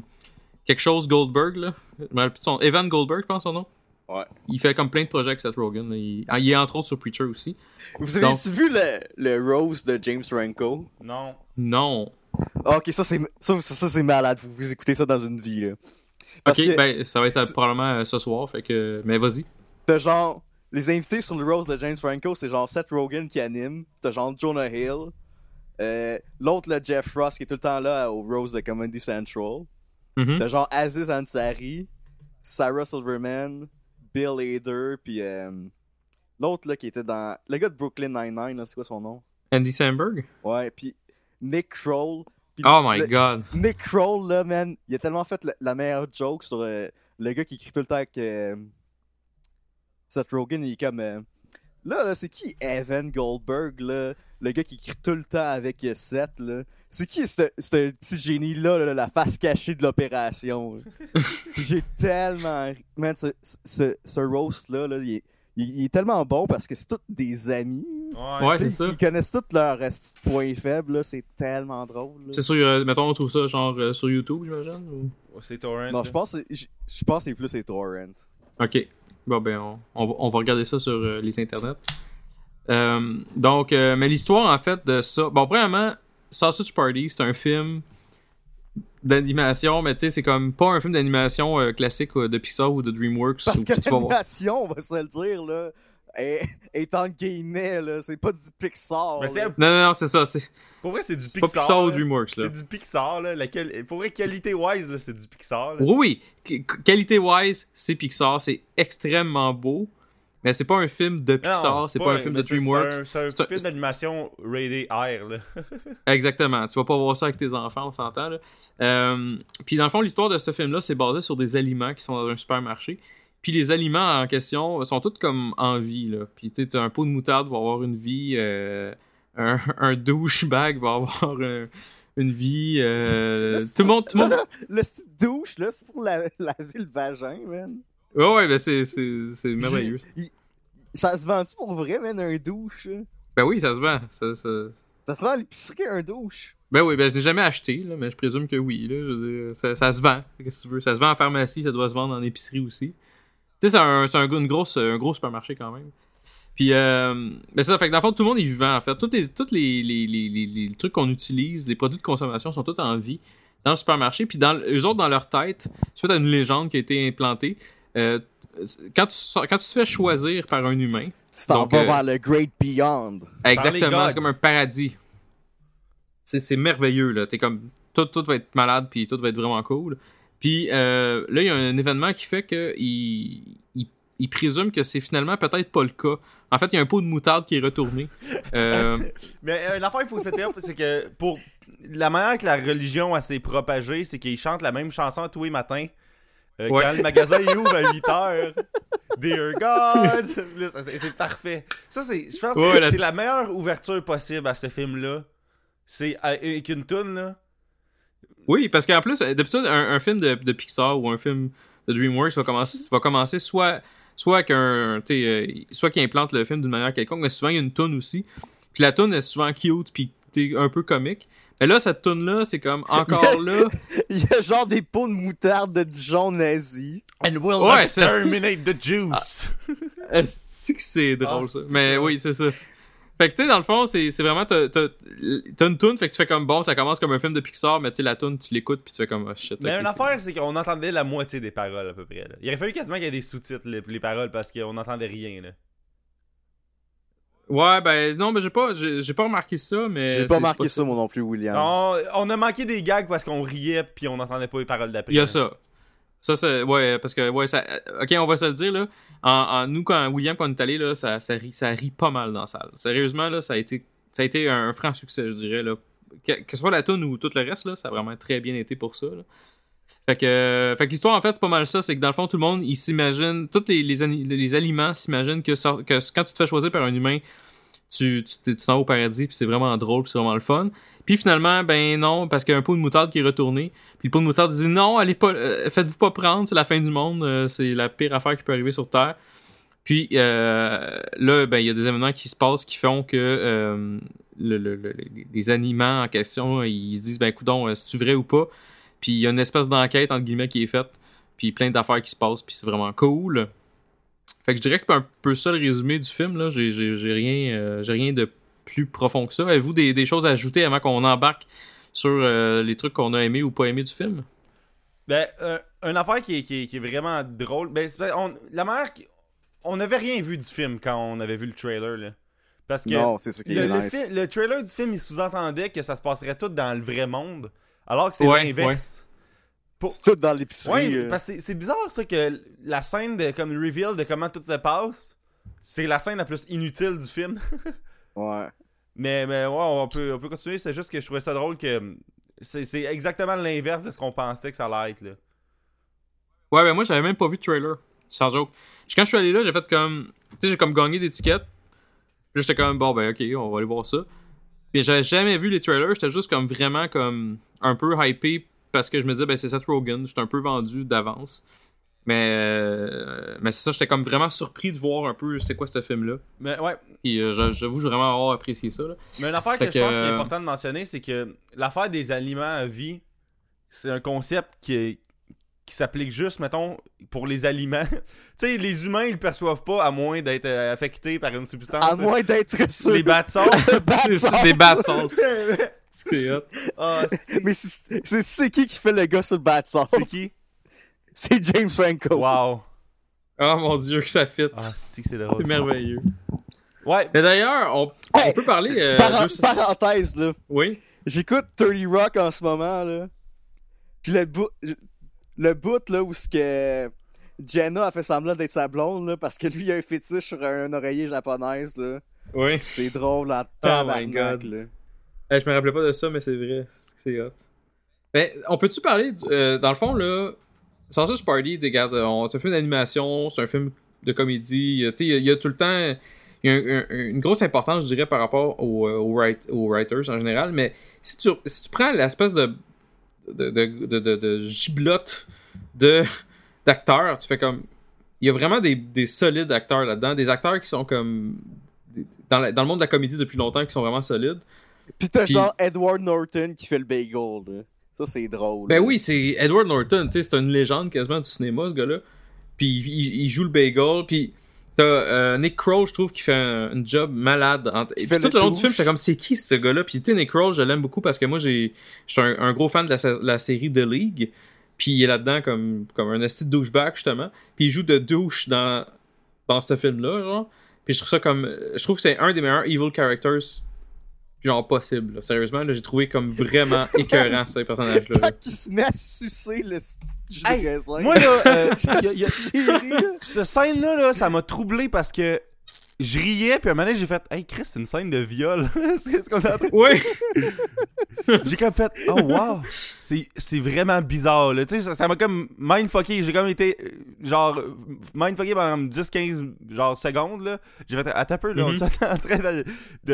quelque chose Goldberg, là. Je de son. Evan Goldberg, je pense son nom. Ouais. Il fait comme plein de projets avec Seth Rogen. Il, ah, il est entre autres sur Preacher aussi. Vous avez Donc- vu le, le Rose de James Franco? Non. Non. Ah, ok, ça c'est ça, ça, ça, c'est malade. Vous, vous écoutez ça dans une vie là. Parce ok, que ben ça va être probablement ce soir, fait que. Mais vas-y. t'as genre les invités sur le Rose de James Franco, c'est genre Seth Rogen qui anime. T'as genre Jonah Hill. Euh, L'autre, le Jeff Frost, qui est tout le temps là au Rose de Comedy Central. Mhm. T'as genre Aziz Ansari, Sarah Silverman, Bill Hader, puis euh, l'autre là qui était dans. Le gars de Brooklyn Nine-Nine, là, c'est quoi son nom? Andy Samberg? Ouais, puis Nick Kroll. Oh my le- god. Nick Kroll, là, man, il a tellement fait le- la meilleure joke sur euh, le gars qui écrit tout le temps avec euh, Seth Rogen. Il est comme. euh, là, là, c'est qui Evan Goldberg, là? Le gars qui écrit tout le temps avec euh, Seth, là? C'est qui ce ce petit génie-là, là, la face cachée de l'opération? J'ai tellement. Man, ce, ce, ce roast-là, là, il, est, il- il est tellement bon parce que c'est tous des amis. Ouais. C'est ça. Ils connaissent tous leurs euh, points faibles, là. C'est tellement drôle. là. C'est sur, euh, mettons, on trouve ça genre euh, sur YouTube, j'imagine? ou- C'est Torrent. Non, je pense, que c'est- je pense que c'est plus les torrents. Ok. Bon, ben, on, on va, on va regarder ça sur euh, les internets. Euh, donc, euh, mais l'histoire, en fait, de ça. Bon, premièrement, Sausage Party, c'est un film d'animation, mais tu sais, c'est comme pas un film d'animation classique de Pixar ou de DreamWorks. Parce que l'animation, on va se le dire, là, est, est en guillemets, là. C'est pas du Pixar. Mais là. c'est- Non, non, non, c'est ça. C'est Pour vrai, c'est du c'est Pixar. pas Pixar ou. DreamWorks, là. C'est du Pixar, là. Laquelle... Pour vrai, qualité-wise, là, c'est du Pixar. là. Oui, oui. Qu- Qualité-wise, c'est Pixar. C'est extrêmement beau. Mais c'est pas un film de Non, Pixar, c'est pas un film de DreamWorks. C'est un, c'est un C'est un- film d'animation rated R, là. Exactement. Tu vas pas voir ça avec tes enfants, on s'entend. là. Euh, puis dans le fond, l'histoire de ce film-là, c'est basé sur des aliments qui sont dans un supermarché. Puis les aliments en question sont tous comme en vie. Là. Puis tu sais, un pot de moutarde va avoir une vie. euh, un, un douchebag va avoir un- une vie. euh, tout le monde. Tout le monde... Le style douche, là, c'est pour la- laver le vagin, man. Ouais, ouais, ben c'est, c'est, merveilleux. Il- Ça se vend-tu pour vrai, man, un douche? Ben oui, ça se vend. Ça, ça- Ça se vend à l'épicerie, un douche? Ben oui, ben je l'ai jamais acheté, là, mais je présume que oui. Là, je veux dire, ça, ça se vend. Qu'est-ce que tu veux? Ça se vend en pharmacie, ça doit se vendre en épicerie aussi. Tu sais, c'est un, c'est un, une grosse, un gros supermarché quand même. Puis, euh, ben c'est ça, fait que dans le fond, tout le monde est vivant en fait. Tous les, tous les, les, les, les, les trucs qu'on utilise, les produits de consommation sont tous en vie dans le supermarché. Puis, dans, eux autres, dans leur tête, suite à une légende qui a été implantée, euh, quand, tu, sors- quand tu te fais choisir par un humain, Tu t'en vas euh, vers le Great Beyond. Exactement, c'est comme un paradis. C'est c'est merveilleux, là. T'es comme. Tout, tout va être malade, puis tout va être vraiment cool. Puis euh, là, il y a un événement qui fait que il, il, il présume que c'est finalement peut-être pas le cas. En fait, il y a un pot de moutarde qui est retourné. Euh, Mais euh, l'affaire, il faut setter up, c'est que pour la manière que la religion a s'est propagée, c'est qu'ils chantent la même chanson tous les matins. Euh, Ouais. Quand le magasin il ouvre à 8 heures. Dear God! C'est parfait. Ça, c'est. Je pense que la- c'est la meilleure ouverture possible à ce film-là. C'est euh, avec une toune, là. Oui, parce qu'en plus, d'habitude, un, un film de, de Pixar ou un film de DreamWorks va commencer, va commencer soit, soit qu'un. euh, soit qu'il implante le film d'une manière quelconque, mais souvent il y a une toune aussi. Puis la toune est souvent cute, puis un peu comique. Mais là, cette toune là c'est comme encore là. Il y a genre des pots de moutarde de Dijon nazi. And we'll Ouais, ça, exterminate the Jews! Est-ce que c'est drôle Ah, ça? c'est Mais oui, c'est ça. Fait que tu sais, dans le fond, c'est c'est vraiment. T'as une toune, fait que tu fais comme bon, ça commence comme un film de Pixar, mais tu sais, la toune, tu l'écoutes, puis tu fais comme oh, shit. Mais ok, une c'est- affaire, c'est qu'on entendait la moitié des paroles à peu près. Là. Il aurait fallu quasiment qu'il y ait des sous-titres, les, les paroles, parce qu'on n'entendait rien. Là. Ouais, ben non, mais j'ai pas, j'ai j'ai pas remarqué ça, mais. J'ai pas c'est marqué ça, moi non plus, William. On, on a manqué des gags parce qu'on riait puis on n'entendait pas les paroles d'après. Il y a ça. Ça, c'est. Ouais, parce que, ouais, ça. Ok, on va se le dire, là. En, nous, quand William, quand on est allé, là, ça, ça, rit, ça pas mal dans la salle. Sérieusement, là, ça a été, ça a été un, franc succès, je dirais, là. Que, que ce soit la tune ou tout le reste, là, ça a vraiment très bien été pour ça, là. Fait que, fait que l'histoire, en fait, c'est pas mal ça. C'est que dans le fond, tout le monde, il s'imagine, tous les, les, aliments s'imaginent que quand tu te fais choisir par un humain, tu t'en vas au paradis, puis c'est vraiment drôle, puis c'est vraiment le fun. Puis finalement, ben non, parce qu'il y a un pot de moutarde qui est retourné. Puis le pot de moutarde dit non, allez pas, euh, faites-vous pas prendre, c'est la fin du monde, euh, c'est la pire affaire qui peut arriver sur Terre. Puis euh, là, ben il y a des événements qui se passent qui font que euh, le- le- le- les- aliments en question, ils se disent ben coudon, c'est-tu vrai ou pas? Puis il y a une espèce d'enquête entre guillemets qui est faite, puis plein d'affaires qui se passent, puis c'est vraiment cool. Fait que je dirais que c'est un peu ça le résumé du film. là. J'ai j'ai- j'ai rien, euh, j'ai rien de plus profond que ça. Avez-vous des, des choses à ajouter avant qu'on embarque sur euh, les trucs qu'on a aimés ou pas aimés du film? Ben, euh, une affaire qui est, qui est- qui est vraiment drôle. Ben, c'est- on, la qui- On n'avait rien vu du film quand on avait vu le trailer, là. Parce que. Non, c'est ça qui le, est le nice. fi- le trailer du film, il sous-entendait que ça se passerait tout dans le vrai monde. Alors que c'est Ouais, l'inverse. Pour- C'est tout dans l'épicerie. Ouais, euh. parce que c'est- bizarre ça que la scène de comme le reveal de comment tout se passe, c'est la scène la plus inutile du film. Ouais. mais, mais ouais, on peut, on peut continuer. C'est juste que je trouvais ça drôle que c'est c'est exactement l'inverse de ce qu'on pensait que ça allait être là. Ouais, ben moi, j'avais même pas vu de trailer. Sans joke. Quand je suis allé là, j'ai fait comme. Tu sais, j'ai comme gagné. Puis là, j'étais comme, bon, ben, ok, on va aller voir ça. Puis j'avais jamais vu les trailers. J'étais juste comme vraiment comme un peu hypé parce que je me disais, ben, c'est Seth Rogen. J'étais un peu vendu d'avance. Mais, euh, mais c'est ça, j'étais comme vraiment surpris de voir un peu c'est quoi ce film-là. Mais ouais, Puis euh, j'a- j'avoue, j'ai vraiment avoir apprécié ça. Là. Mais une affaire que, je pense qu'il est euh, important de mentionner, c'est que l'affaire des aliments à vie, c'est un concept qui, est- qui s'applique juste, mettons, pour les aliments. tu sais, les humains, ils le perçoivent pas à moins d'être euh, affectés par une substance. À moins d'être sûr. Les bats des bad salts. C'est hot. Ah, Mais c'est qui qui fait le gars sur le salt? c'est qui? C'est James Franco. Wow. Oh mon dieu, que ça fit. Ah, c'est drôle. merveilleux. Ouais. Mais d'ailleurs, on, on Hey, peut parler. euh, Par- juste- Parenthèse, là. Oui. J'écoute 30 Rock en ce moment, là. Puis le bout, le bout, là, où ce que Jenna a fait semblant d'être sa blonde, là, parce que lui, il a un fétiche sur un oreiller japonaise, là. Oui. C'est drôle en Oh my God. là. Eh, je me rappelais pas de ça, mais c'est vrai. C'est hot. Ben, on peut-tu parler. euh, dans le fond, là. Sausage Party, regarde, on- c'est un film d'animation, c'est un film de comédie. euh, il y a- tout le temps. Y a un- un- une grosse importance, je dirais, par rapport aux, euh, aux, write- aux writers en général. Mais si tu, si tu prends l'espèce de, de, de, de, giblotte de, d'acteurs, tu fais comme. Il y a vraiment des, des solides acteurs là-dedans. Des acteurs qui sont comme. Dans le monde de la comédie depuis longtemps, qui sont vraiment solides. Pis t'as Puis- genre Edward Norton qui fait le bagel, là. Ça, c'est drôle. Ben là. oui, c'est Edward Norton, tu sais, c'est une légende quasiment du cinéma, ce gars-là. Puis il, joue le bagel, puis t'as euh, Nick Kroll, je trouve, qui fait un, un job malade. En- Et puis tout le long du film, j'étais comme, c'est qui ce gars-là? Puis tu sais, Nick Kroll, je l'aime beaucoup parce que moi, j'ai, je suis un, un gros fan de la, série The League. Puis il est là-dedans comme, comme un esti de douchebag, justement. Puis il joue de douche dans, dans ce film-là, genre. Puis je trouve ça comme... Je trouve que c'est un des meilleurs evil characters, genre, possible. là. Sérieusement, là, j'ai trouvé comme vraiment écœurant, ce personnage-là. là. Quand il se met à sucer le petit Hey. Moi, là, euh, y a- y a- cette scène-là, là, ça m'a troublé parce que je riais, puis à un moment donné, j'ai fait Hey Chris, c'est une scène de viol. c'est ce qu'on train Oui! J'ai comme fait Oh wow! C'est c'est vraiment bizarre, là. Tu sais, ça- m'a comme mindfucké. J'ai comme été, euh, genre, mindfucké pendant 10-15 genre, secondes, là. J'ai fait Attends un peu, là. On Mhm. est en train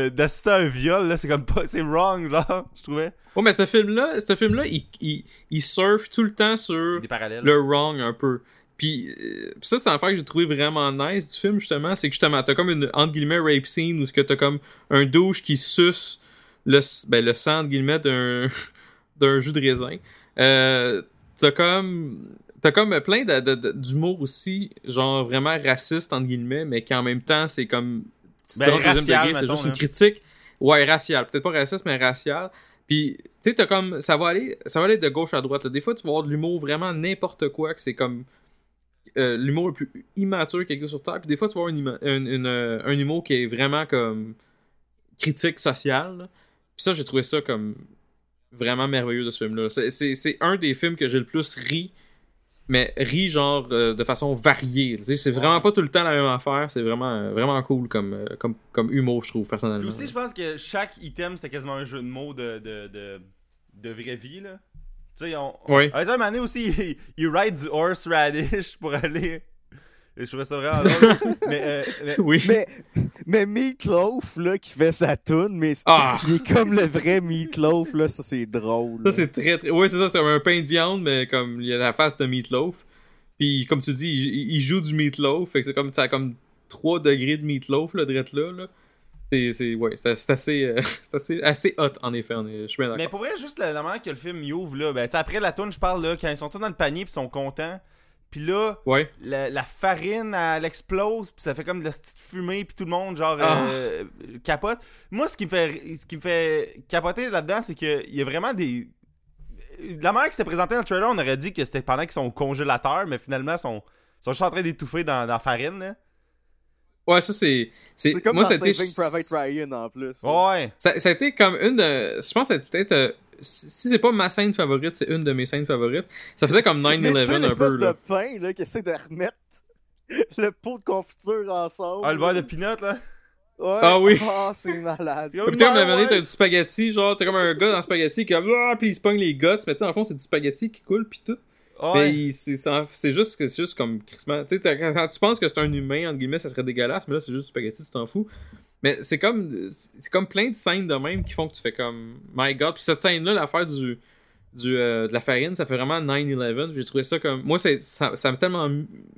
d'assister à un viol, là. C'est comme pas. C'est wrong, genre, je trouvais. Ouais, mais ce film-là, ce film-là, il, il, il surfe tout le temps sur Des parallèles. le wrong un peu. Puis euh, ça, c'est un affaire que j'ai trouvé vraiment nice du film, justement. C'est que justement, t'as comme une, entre guillemets, rape scene où ce que t'as comme un douche qui suce le, ben, le sang, entre guillemets, d'un, d'un jus de raisin. Euh, t'as comme. T'as comme plein d'humour aussi, genre vraiment raciste, entre guillemets, mais qui en même temps, c'est comme. Ben, racial, c'est juste une critique. Ouais, racial. Peut-être pas raciste, mais racial. Puis, tu sais, t'as comme. Ça va aller ça va aller de gauche à droite. là. Des fois, tu vas avoir de l'humour vraiment n'importe quoi, que c'est comme. Euh, l'humour le plus immature qui existe sur Terre. Puis des fois, tu une une, euh, un humour qui est vraiment comme. critique sociale. là. Puis ça, j'ai trouvé ça comme. vraiment merveilleux de ce film-là. C'est- un des films que j'ai le plus ri. Mais ri genre euh, de façon variée. C'est vraiment pas tout le temps la même affaire. C'est vraiment, euh, vraiment cool comme, comme, comme humour, je trouve, Puis personnellement. aussi, je pense que chaque item, c'était quasiment un jeu de mots de, de, de, de vraie vie, là. Tu sais, on. Oui. À un moment donné aussi, il, il ride du horseradish pour aller. Et je trouvais ça vraiment drôle. mais, euh, mais- Oui. Mais, mais Meatloaf, là, qui fait sa toune, mais Ah! il est comme le vrai Meatloaf, là, ça c'est drôle. Ça, c'est très, très. Ouais, c'est ça, c'est un pain de viande, mais comme il y a la face de meatloaf. Puis, comme tu dis, il, il joue du meatloaf. Fait que c'est comme, ça a comme 3 degrés de meatloaf, là, drette là. là. C'est, c'est, ouais, assez, euh, c'est assez, assez hot, en effet. on est- Je suis bien Mais pour vrai, juste la, manière que le film y ouvre, là, ben, après la tourne, je parle, là, quand ils sont tous dans le panier puis ils sont contents. Puis là, Ouais. la, la farine, elle explose, puis ça fait comme de la petite fumée, puis tout le monde, genre, Ah. euh, capote. Moi, ce qui me fait, ce qui me fait capoter là-dedans, c'est qu'il y a vraiment des. De la manière que c'était présenté dans le trailer, on aurait dit que c'était pendant qu'ils sont au congélateur, mais finalement, ils sont, ils sont juste en train d'étouffer dans, dans la farine, là. Ouais, ça c'est. C'est comme moi, dans ça a été- Saving Private Ryan en plus. Ouais. Ça, ça a été comme une de. Je pense que c'est peut-être. euh, si si c'est pas ma scène favorite, c'est une de mes scènes favorites. Ça faisait comme Mais tu sais, 9-11 un peu. de Là. pain là, qui essaie de remettre le pot de confiture ensemble. Ah, le beurre de peanut, là? Ouais. Ah oui. Ah, c'est malade. Puis tu sais, comme à un moment donné, t'as du spaghetti, genre, t'as comme un gars dans le spaghetti qui ah, puis il se pogne les guts, mais tu sais, dans le fond, c'est du spaghetti qui coule, puis tout. Ouais. C'est juste, que- c'est juste comme crissement. Tu sais, quand, tu penses que c'est un humain, entre guillemets, ça serait dégueulasse, mais là, c'est juste du spaghetti, tu t'en fous. Mais c'est comme, c'est comme plein de scènes de même qui font que tu fais comme, my god. Puis cette scène-là, l'affaire du, du, euh, de la farine, ça fait vraiment 9-11. J'ai trouvé ça comme, moi, c'est- ça, ça m'a tellement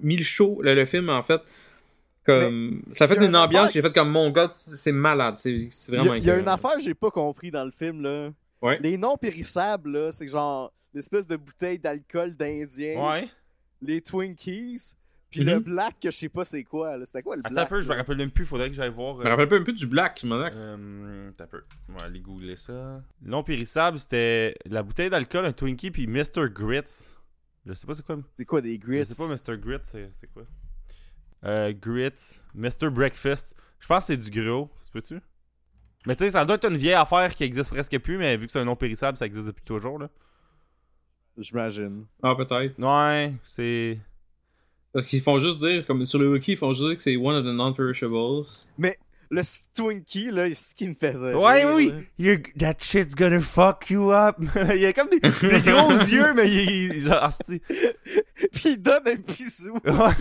mis le show, le, le film, en fait. Comme, ça fait une ambiance, j'ai fait comme, mon gars, c'est malade. C'est c'est Il y, vraiment a, il y a une affaire que j'ai pas compris dans le film là. Ouais. Les non périssables là, c'est genre l'espèce de bouteille d'alcool d'Indien, Ouais. les Twinkies, puis le black que je sais pas c'est quoi. C'était quoi le Attends black un peu, je me rappelle même plus, faudrait que j'aille voir. Je me rappelle pas un peu du black, mon mec. Euh, attends un peu. On va aller googler ça. Non périssable, c'était la bouteille d'alcool, un Twinkie, puis Mr. Grits. Je sais pas c'est quoi. C'est quoi des grits? Je sais pas Mr. Grits, c'est c'est quoi? Euh, grits, Mr. Breakfast. Je pense que c'est du gros, ça peut-tu? Mais tu sais, ça doit être une vieille affaire qui existe presque plus, mais vu que c'est un non périssable, ça existe depuis toujours, là. J'imagine. Ah, peut-être. Ouais, c'est... Parce qu'ils font juste dire, comme sur le wiki, ils font juste dire que c'est one of the non-perishables. Le Twinkie là, c'est ce qui me faisait. Ouais, rire, oui! You're- that shit's gonna fuck you up! il y a comme des, des gros yeux, mais il... il- genre, asti. Puis il donne un bisou. Ouais.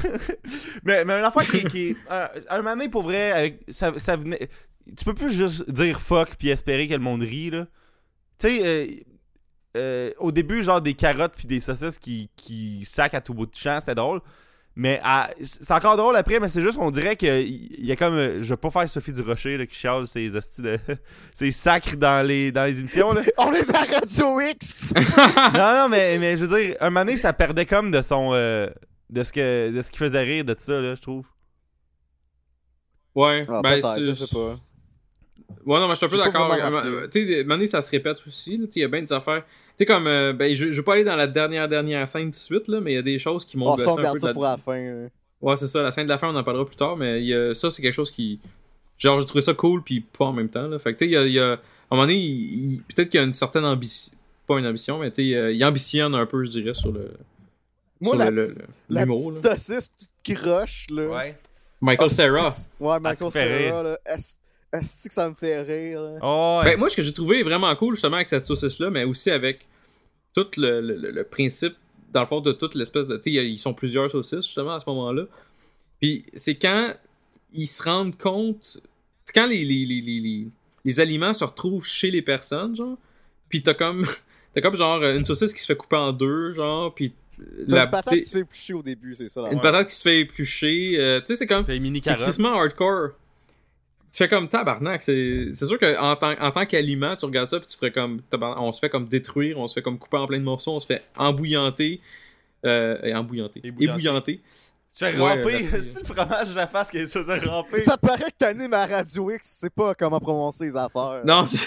mais, mais une affaire qui, qui est. euh, un moment donné, pour vrai, avec, ça, ça venait. Tu peux plus juste dire fuck puis espérer que le monde rit, là. Tu sais, euh, euh, au début, genre des carottes puis des saucisses qui, qui sac à tout bout de champ, c'était drôle. Mais à- c'est encore drôle après, mais c'est juste, on dirait qu'il y a comme. euh, Je vais pas faire Sophie du Rocher là, qui chiale ses hosties de. ses sacres dans les, dans les émissions, là. On est dans Radio X! non, non, mais, mais je veux dire, un moment donné, ça perdait comme de son. euh, de ce que de ce qui faisait rire de ça, là, je trouve. Ouais, Ah, ben, je sais pas. Ouais, non, mais je suis un peu d'accord. Tu sais, un moment donné, ça se répète aussi. Il y a bien des affaires. Tu sais, comme. euh, ben, je, je veux pas aller dans la dernière, dernière scène tout de suite, là, mais il y a des choses qui m'ont On gossé s'en un peu. regarde de ça la- pour la fin. Ouais, c'est ça. La scène de la fin, on en parlera plus tard, mais il y a- ça, c'est quelque chose qui. Genre, j'ai trouvé ça cool, puis pas en même temps. Là. Fait que, tu sais, il y a, il y a- À un moment donné, il- il- peut-être qu'il y a une certaine ambition. Pas une ambition, mais tu sais, euh, il ambitionne un peu, je dirais, sur le. Moi, sur la, le- le- la l'humour. petite là. saucisse croche, là. Michael Ah, Cera. c'est- Ouais, Michael ça fait Cera, là. Est-ce est-ce que ça me fait rire, là? Oh, ouais. Ben, moi, ce que j'ai trouvé vraiment cool, justement, avec cette saucisse-là, mais aussi avec tout le, le- le- le principe, dans le fond, de toute l'espèce de. Tu sais, ils sont plusieurs saucisses, justement, à ce moment-là. Puis c'est quand ils se rendent compte. c'est quand les, les, les, les, les- les aliments se retrouvent chez les personnes, genre. Puis t'as comme. T'as comme genre une saucisse qui se fait couper en deux, genre. Puis. La, une patate qui se fait éplucher au début, c'est ça, là. une patate qui se fait éplucher. euh, tu sais, c'est comme. C'est crissement hardcore. Tu fais comme tabarnak. C'est c'est sûr qu'en tant, en tant qu'aliment, tu regardes ça puis tu ferais comme. tabarnak, On se fait comme détruire, on se fait comme couper en plein de morceaux, on se fait embouillanter. Euh, et embouillanter. Ébouillanter. Ébouillanter. Tu fais Ouais, ramper. merci. c'est le fromage de la face qui est c'est ramper. Ça paraît que t'animes à Radio X, tu sais pas comment prononcer les affaires. Non, c'est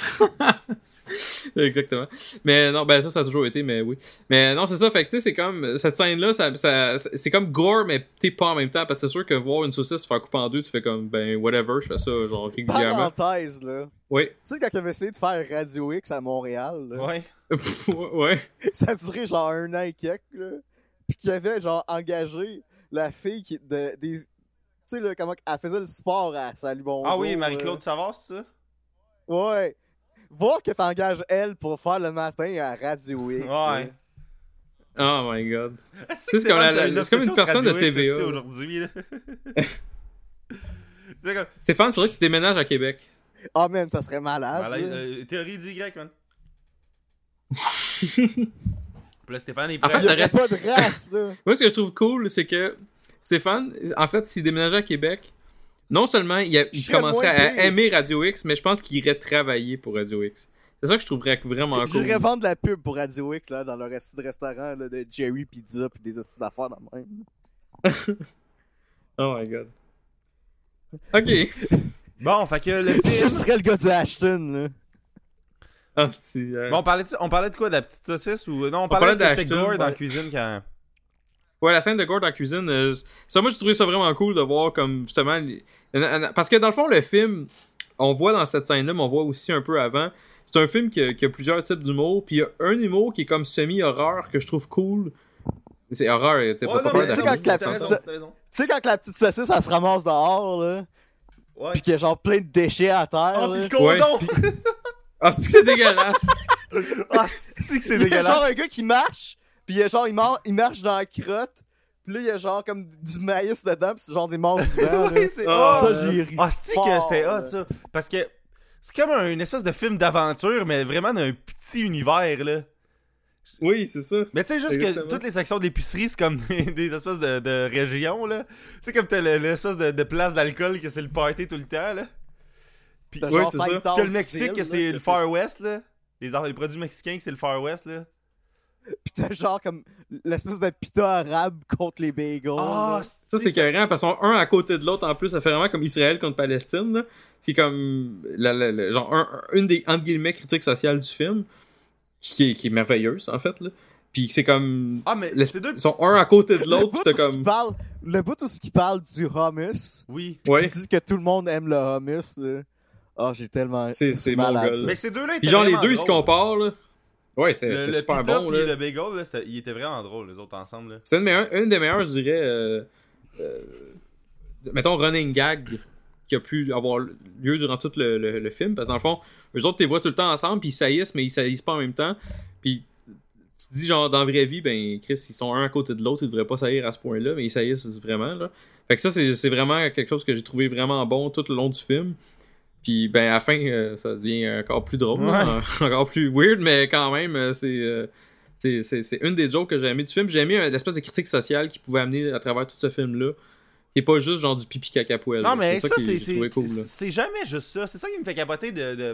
Exactement. Mais non, ben ça, ça a toujours été, mais oui. Mais non, c'est ça, fait que tu sais, c'est comme. Cette scène-là, ça, ça- c'est comme gore, mais t'es pas en même temps. Parce que c'est sûr que voir une saucisse se faire couper en deux, tu fais comme, ben, whatever, je fais ça, genre, régulièrement. Parenthèse, là. Oui. Tu sais, quand j'avais essayé de faire Radio X à Montréal, là, Ouais. ouais. ça a duré genre un an et quelques, là. Pis qu'il avait genre engagé la fille qui. De, des... Tu sais, là, comment elle faisait le sport à Salut Bonjour. Ah oui. Marie-Claude Savard, c'est ça? Ouais. Voir que t'engages elle pour faire le matin à Radio X. Ouais. Oh my god. C'est comme la- la- c'est comme une personne de TVA. aujourd'hui, là? c'est comme. Stéphane, faudrait que tu déménages à Québec. Ah, man, ça serait malade. Euh, théorie du Y, man. Puis là, Stéphane est En prêt. fait, Il y aurait pas de race, là. Moi, ce que je trouve cool, c'est que Stéphane, en fait, s'il déménageait à Québec, non seulement il, a- il Je serais commencerait à aimer Radio X, mais je pense qu'il irait travailler pour Radio X. C'est ça que je trouverais vraiment cool. J'irais vendre la pub pour Radio X là, dans leur de restaurant là, de Jerry Pizza pis des hosties d'affaires dans le même. Oh my god. Ok. Bon, fait que le Je film. serais le gars du Ashton là. Euh, Bon, on parlait, de, on parlait de quoi? De la petite saucisse ou. Non, on, parlait parlait de d'Ashton, gore dans la ouais. cuisine quand. Ouais, la scène de gore dans la cuisine, euh, ça, moi, j'ai trouvé ça vraiment cool de voir comme justement. les- Parce que dans le fond, le film, on voit dans cette scène-là, mais on voit aussi un peu avant. C'est un film qui a, qui a plusieurs types d'humour, puis il y a un humour qui est comme semi-horreur que je trouve cool. C'est horreur, Ouais, pas non, peur mais tu sais, quand la petite- la petite saucisse elle se ramasse dehors là, Ouais. pis qu'il y a genre plein de déchets à terre Oh, là. pis condom! Ah, c'est que c'est dégueulasse! Ah, c'est que c'est Il y a dégueulasse! genre un gars qui marche, pis il y a genre il, mar- il marche dans la crotte, là il y a genre comme du maïs dedans, pis c'est genre des morts vivants. Oui, c'est Ah, ça j'ai ri. Ah, c'est que c'était hot, ça? Parce que c'est comme un- une espèce de film d'aventure, mais vraiment d'un petit univers, là. Oui, c'est ça. Mais tu sais, juste Exactement. que toutes les sections d'épicerie, c'est comme des, des espèces de, de régions, là. Tu sais, comme t'as le- l'espèce de, de place d'alcool que c'est le party tout le temps, là. Puis T'as Ouais, genre c'est ça. Que le Mexique, que c'est le Far West, là. Les, les produits mexicains, que c'est le Far West, là. Pis t'as genre comme l'espèce de pita arabe contre les bagels. Ah. Ça, c'est cohérent parce qu'ils sont un à côté de l'autre en plus. Ça fait vraiment comme Israël contre Palestine. là. C'est comme la- la- la- genre un- un- une des entre guillemets critiques sociales du film qui est, qui est merveilleuse en fait. Là. Puis c'est comme. Ah, mais les- c'est deux. Ils sont un à côté de Le l'autre. bout qui comme. parle, le bout où ce qui parle du hummus, Oui. pis Ouais. qui dit que tout le monde aime le hummus, là. Ah, j'ai tellement. C'est- c'est malade. Mais ces deux-là Puis genre les deux ils se comparent là. Ouais, c'est super bon là. le bagel, là, il était vraiment drôle, les autres ensemble. C'est une, une des meilleures, je dirais. euh, euh, mettons, running gag qui a pu avoir lieu durant tout le, le- le film. Parce que dans le fond, eux autres, tu les vois tout le temps ensemble, puis ils saillissent, mais ils saillissent pas en même temps. Puis tu te dis, genre, dans la vraie vie, ben, Chris, ils sont un à côté de l'autre, ils devraient pas saillir à ce point-là, mais ils saillissent vraiment, là. Fait que ça, c'est c'est vraiment quelque chose que j'ai trouvé vraiment bon tout le long du film. Puis, ben, à la fin, euh, ça devient encore plus drôle, là, encore plus weird, mais quand même, euh, c'est. euh, c'est- c'est une des jokes que j'ai aimé du film. J'ai aimé l'espèce de critique sociale qu'il pouvait amener à travers tout ce film-là. Qui est pas juste genre du pipi caca poêle. Non, mais ça, qui c'est. cool, jamais juste ça. C'est ça qui me fait capoter de. de-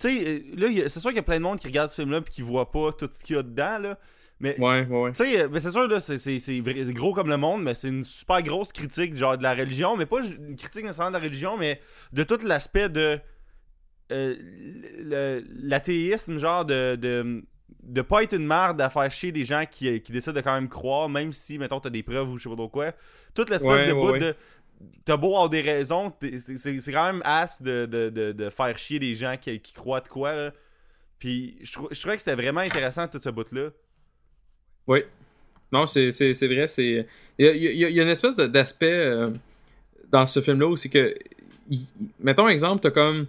Tu sais, là, c'est sûr qu'il y a plein de monde qui regarde ce film-là et qui voit pas tout ce qu'il y a dedans, là. Mais. Ouais, ouais, ouais. Tu sais, euh, mais c'est sûr, là, c'est- gros comme le monde, mais c'est une super grosse critique, genre, de la religion, mais pas une critique nécessairement de la religion, mais de tout l'aspect de. euh, L'athéisme, genre, de, de. De pas être une merde à faire chier des gens qui, qui décident de quand même croire, même si, mettons, t'as des preuves ou je sais pas trop quoi. Toute l'espèce Ouais, de ouais, bout ouais. de. T'as beau avoir des raisons, c'est quand même as de, de, de, de faire chier des gens qui, qui croient de quoi, là. Puis je, je trouvais que c'était vraiment intéressant tout ce bout-là. Oui. Non, c'est vrai. Il y a, y y une espèce d'aspect euh, dans ce film-là où c'est que. il- mettons exemple, t'as comme.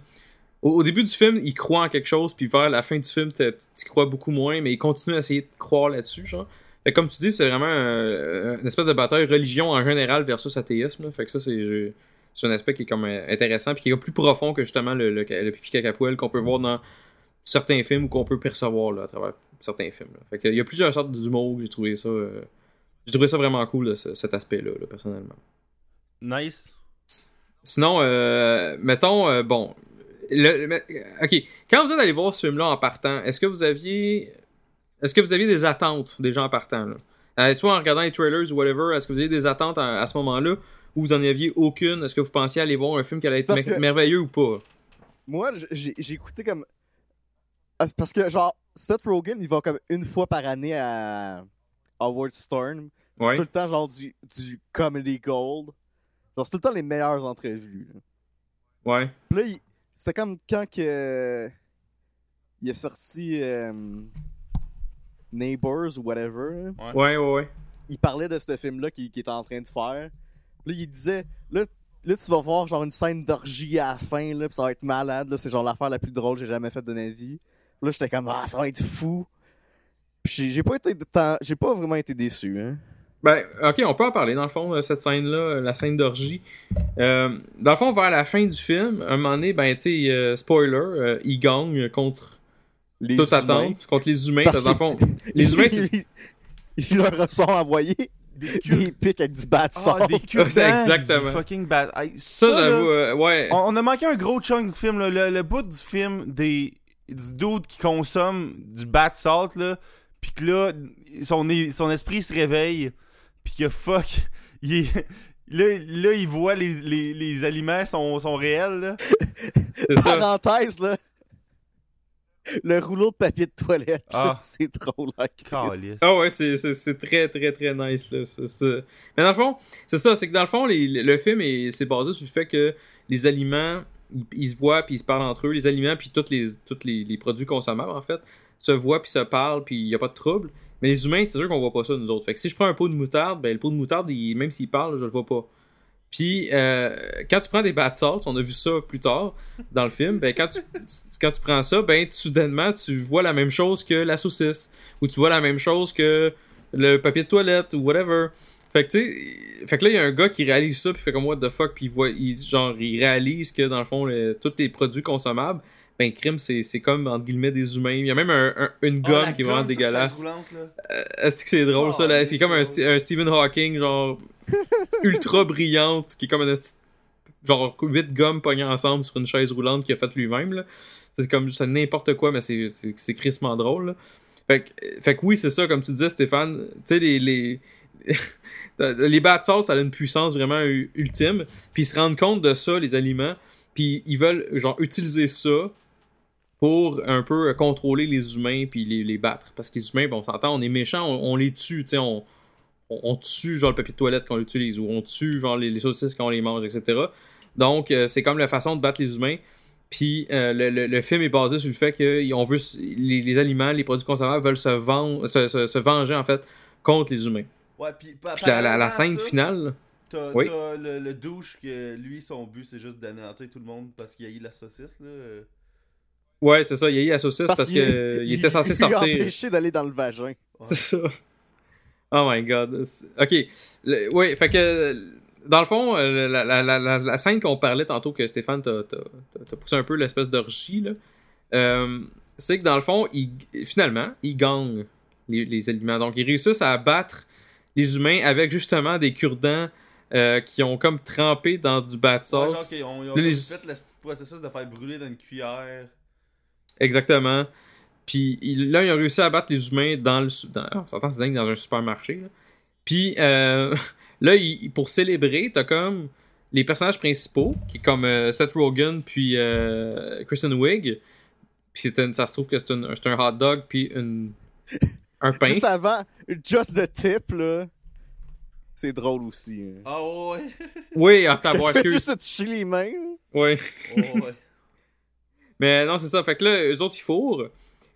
Au, début du film, il croit en quelque chose, puis vers la fin du film, t'y crois beaucoup moins, mais il continue à essayer de croire là-dessus, genre. Fait comme tu dis, c'est vraiment euh, une espèce de bataille religion en général versus athéisme. Fait que ça, c'est un aspect qui est comme euh, intéressant, puis qui est plus profond que justement le, le, le pipi caca poêle qu'on peut voir dans certains films ou qu'on peut percevoir là, à travers certains films. là. Fait que il y a plusieurs sortes d'humour que j'ai trouvé ça. euh, j'ai trouvé ça vraiment cool, là, ce- cet aspect-là, là, personnellement. Nice. Sinon, euh, mettons, euh, bon. Le, le- ok, quand vous êtes allé voir ce film-là en partant, est-ce que vous aviez. Est-ce que vous aviez des attentes des gens en partant là? Euh, soit en regardant les trailers ou whatever, est-ce que vous aviez des attentes à, à ce moment-là ou vous en aviez aucune? Est-ce que vous pensiez aller voir un film qui allait être mer- merveilleux ou pas? Moi, j'ai écouté comme. Ah, Parce que, genre, Seth Rogen, il va comme une fois par année à Howard Stern. C'est Ouais. tout le temps, genre, du, du comedy gold. Genre, c'est tout le temps les meilleures entrevues. là. Ouais. Puis là, il- c'était comme quand que. Il est sorti. euh, Neighbors ou whatever. Ouais, ouais, ouais. il parlait de ce film-là qu'il qu'il était en train de faire. Là, il disait, là, là, tu vas voir genre une scène d'orgie à la fin, là, pis ça va être malade, là, c'est genre l'affaire la plus drôle que j'ai jamais faite de ma vie. Là, j'étais comme, ah, ça va être fou. Pis j'ai pas été, j'ai pas vraiment été déçu, hein. Ben, ok, on peut en parler dans le fond, de cette scène-là, euh, la scène d'orgie. Euh, dans le fond, vers la fin du film, un moment donné, ben, tu sais, euh, spoiler, euh, il gagne contre Les toute humains. attente, contre les humains. Parce dans le fond, les humains, c'est. ils, leur sont envoyés Des culs. des pics avec du bas de Ah, sort. des culs. C'est exactement. du Fucking bad. Hey, Ça, j'avoue, euh, ouais. On, on a manqué un gros chunk du film. là. Le, le bout du film des. Du dude qui consomme du bat salt, là, pis que là, son, esprit se réveille, pis que fuck, il est- Là, là, il voit les, les, les aliments sont, sont réels, là. Ça. Parenthèse, là. Le rouleau de papier de toilette, là, Ah. c'est Chris. Calice. Ah ouais, c'est, très, très, très nice, là. Mais dans le fond, c'est ça, c'est que dans le fond, les- le film, est, c'est basé sur le fait que les aliments, ils, se voient, puis ils se parlent entre eux. Les aliments, puis tous les, produits consommables, en fait, se voient, puis se parlent, puis il n'y a pas de trouble. Mais les humains, c'est sûr qu'on voit pas ça, nous autres. Fait que si je prends un pot de moutarde, ben le pot de moutarde, même s'il parle, je le vois pas. Puis, euh, quand tu prends des bath salts, on a vu ça plus tard dans le film, ben quand tu, quand tu prends ça, ben soudainement, tu vois la même chose que la saucisse. Ou tu vois la même chose que le papier de toilette ou whatever. Fait que tu sais, fait que là il y a un gars qui réalise ça puis fait comme what the fuck puis il voit il, genre il réalise que dans le fond le- tous les produits consommables ben crime c'est c'est comme entre guillemets des humains. Il y a même un- un- une Ah, gomme qui est vraiment dégueulasse. chaise roulante, là. Est-ce que c'est drôle ça là? Oh, C'est comme un, Stephen Hawking genre ultra brillante qui est comme un genre 8 gommes pognées ensemble sur une chaise roulante qu'il a faite lui-même là. C'est comme c'est n'importe quoi mais c'est c'est c'est crissement drôle. là. Fait que, fait que oui, c'est ça comme tu disais Stéphane, tu sais les les les bad sauce, ça a une puissance vraiment ultime, puis ils se rendent compte de ça les aliments, puis ils veulent genre utiliser ça pour un peu euh, contrôler les humains puis les, battre. Parce que les humains, bon, on s'entend, on est méchants, on, les tue, tu sais, on, tue genre le papier de toilette qu'on utilise, ou on tue genre les, les saucisses quand on les mange, etc. Donc, euh, c'est comme la façon de battre les humains. Puis euh, le, film est basé sur le fait que veut les, aliments, les produits consommables veulent se- se venger en fait contre les humains. Ouais, puis, la, la- scène ça, finale, T'as Oui. t'as le, le douche que lui, son but, c'est juste d'anéantir tout le monde parce qu'il a eu la saucisse, là. ouais, c'est ça, il y a eu la saucisse parce, qu'il- que il était censé il sortir. empêché d'aller dans le vagin. C'est ça. Oh my god. Ok. Le- ouais, fait que. Dans le fond, euh, la, la, la, la, la scène qu'on parlait tantôt, que Stéphane t'a poussé un peu l'espèce d'orgie, là, euh, c'est que dans le fond, il, finalement, ils gagnent les, les aliments. Donc, ils réussissent à abattre les humains avec justement des cure-dents euh, qui ont comme trempé dans du bat Ouais, ont, ils ont les- fait le processus de faire brûler dans une cuillère. Exactement. Puis là, ils ont réussi à battre les humains dans le. Dans, on s'entend, c'est dingue, dans un supermarché. Là. Puis euh, là, il- pour célébrer, t'as comme les personnages principaux, qui est comme euh, Seth Rogen, puis Kristen Wiig. Puis ça se trouve que c'est un, c'est un hot dog, puis une, un pain. Juste avant, Just the Tip, là. C'est drôle aussi. hein. Ah ouais. Oui, attends, Tu fais excuse. juste te toucher les mains. Oui. Oh, ouais. Mais non, c'est ça. Fait que là, eux autres, ils fourrent.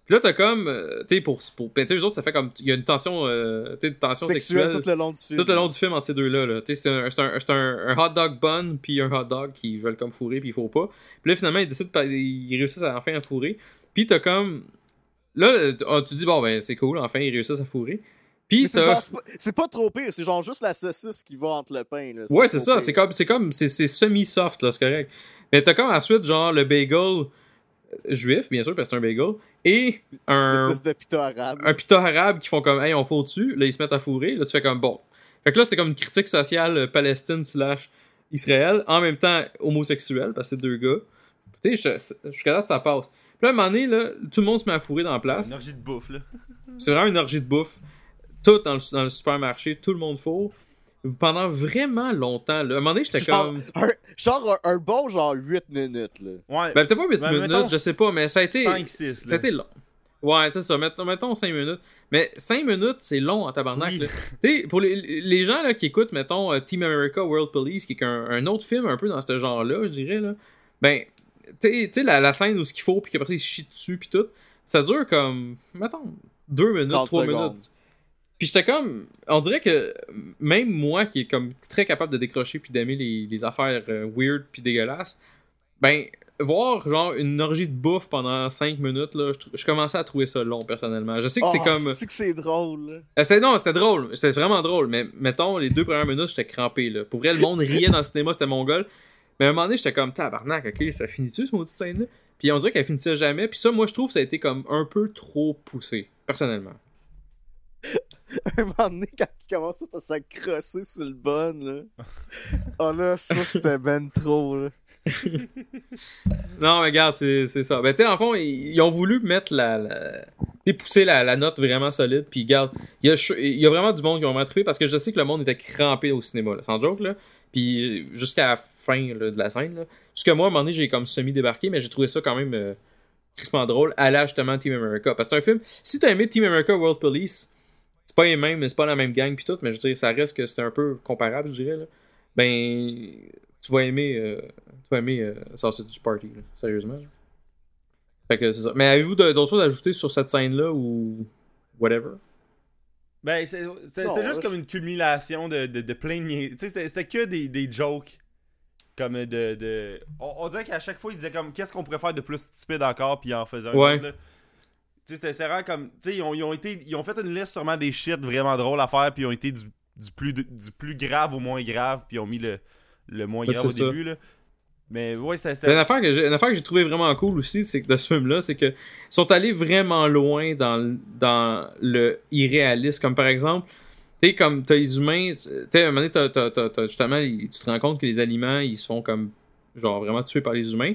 Puis là, t'as comme. euh, tu sais, pour. pour ben, tu sais, eux autres, ça fait comme. Il y a une tension. euh, tu sais, une tension Sexuel sexuelle. tout le long du film. Tout le long du film entre ces deux-là. Là. Tu sais, C'est un, c'est un, c'est un, un hot dog bun puis un hot dog qui veulent comme fourrer puis il faut pas. Puis là, finalement, ils décident ils réussissent à enfin à fourrer. Puis t'as comme. Là, euh, tu dis, bon, ben c'est cool, enfin, ils réussissent à fourrer. Puis c'est pas- trop pire, c'est genre juste la saucisse qui va entre le pain. Là. Ouais, c'est ça. C'est comme. C'est comme. C'est semi-soft, là, c'est correct. Mais t'as comme ensuite, genre, le bagel euh, juif, bien sûr, parce que c'est un bagel, et Une un. espèce de pita arabe. un pita arabe qui font comme hey on faut dessus là ils se mettent à fourrer là tu fais comme bon fait que là c'est comme une critique sociale euh, Palestine slash Israël en même temps homosexuel parce que c'est deux gars tu sais je- jusqu'à là ça passe puis là à un moment donné là tout le monde se met à fourrer dans la place Une orgie de bouffe, là. c'est vraiment une orgie de bouffe tout dans le, dans le supermarché tout le monde fourre pendant vraiment longtemps là. à un moment donné j'étais Genre, comme un, genre un, un bon genre 8 minutes. Là. Ouais. ben peut-être pas 8 Ben, minutes mettons je sais pas mais ça a été 5-6, Ça a été long. Ouais, c'est ça. Mettons, mettons 5 minutes. Mais 5 minutes, c'est long en tabarnak. Oui. Tu sais, pour les, les gens là, qui écoutent, mettons, euh, Team America World Police, qui est un, un autre film un peu dans ce genre-là, je dirais, là, ben, tu sais- sais, la, la scène où ce qu'il faut, puis qu'après, il se chie dessus, puis tout, ça dure comme, mettons, 2 minutes, 30 3 secondes. minutes. Puis j'étais comme, on dirait que même moi qui est comme très capable de décrocher puis d'aimer les, les affaires euh, weird puis dégueulasses, ben voir genre une orgie de bouffe pendant 5 minutes là, je, je commençais à trouver ça long personnellement. Je sais que c'est Oh, comme C'est que c'est drôle. euh, c'était non, c'était drôle, c'était vraiment drôle, mais mettons les deux premières minutes, j'étais crampé là. Pour vrai le monde riait dans le cinéma, c'était mongol. Mais à un moment donné, j'étais comme tabarnak, OK, ça finit-tu ce maudite scène là Puis on dirait qu'elle finissait jamais, puis ça moi je trouve que ça a été comme un peu trop poussé personnellement. un moment donné, quand il commence à s'accrosser sur le bon, là. Oh là, ça c'était ben trop, là. non, mais regarde, c'est ça. Ben, tu sais, en fond, ils, ils ont voulu mettre la. la... pousser la, la note vraiment solide. Puis, regarde, il y, a, il y a vraiment du monde qui ont vraiment trippé parce que je sais que le monde était crampé au cinéma, là, sans joke, là. Puis, jusqu'à la fin là, de la scène, là. Jusqu'à moi, à un moment donné, j'ai comme semi-débarqué, mais j'ai trouvé ça quand même euh, drôle. À la justement Team America. Parce que c'est un film. Si t'as aimé Team America World Police, c'est pas les mêmes, c'est pas la même gang, puis tout, mais je veux dire, ça reste que c'est un peu comparable, je dirais, là. Ben, tu vas aimer. euh, tu vas aimer euh, Sausage Party, là, sérieusement. là. Fait que c'est ça. Mais avez-vous d'autres choses à ajouter sur cette scène-là ou whatever? Ben, c'était juste je- comme une culmination de, de, de plein de Tu sais, c'était- que des, des jokes. Comme de. de... On, on dirait qu'à chaque fois, il disait comme qu'est-ce qu'on pourrait faire de plus stupide encore, puis en faisait un Ouais. Tu sais, c'était vraiment comme. Tu sais, ils ont, ils ont été. Ils ont fait une liste sûrement des shit vraiment drôles à faire, puis ils ont été du, du plus, du plus grave au moins grave, puis ils ont mis le, le moins grave au ça. début, là. Mais ouais, c'était. C'était- Une affaire que j'ai, trouvé vraiment cool aussi, c'est que de ce film-là, c'est que ils sont allés vraiment loin dans, dans le irréaliste. Comme par exemple, tu sais, comme t'as les humains, tu sais, à un moment donné, justement, tu te rends compte que les aliments, ils se font comme, genre, vraiment tués par les humains.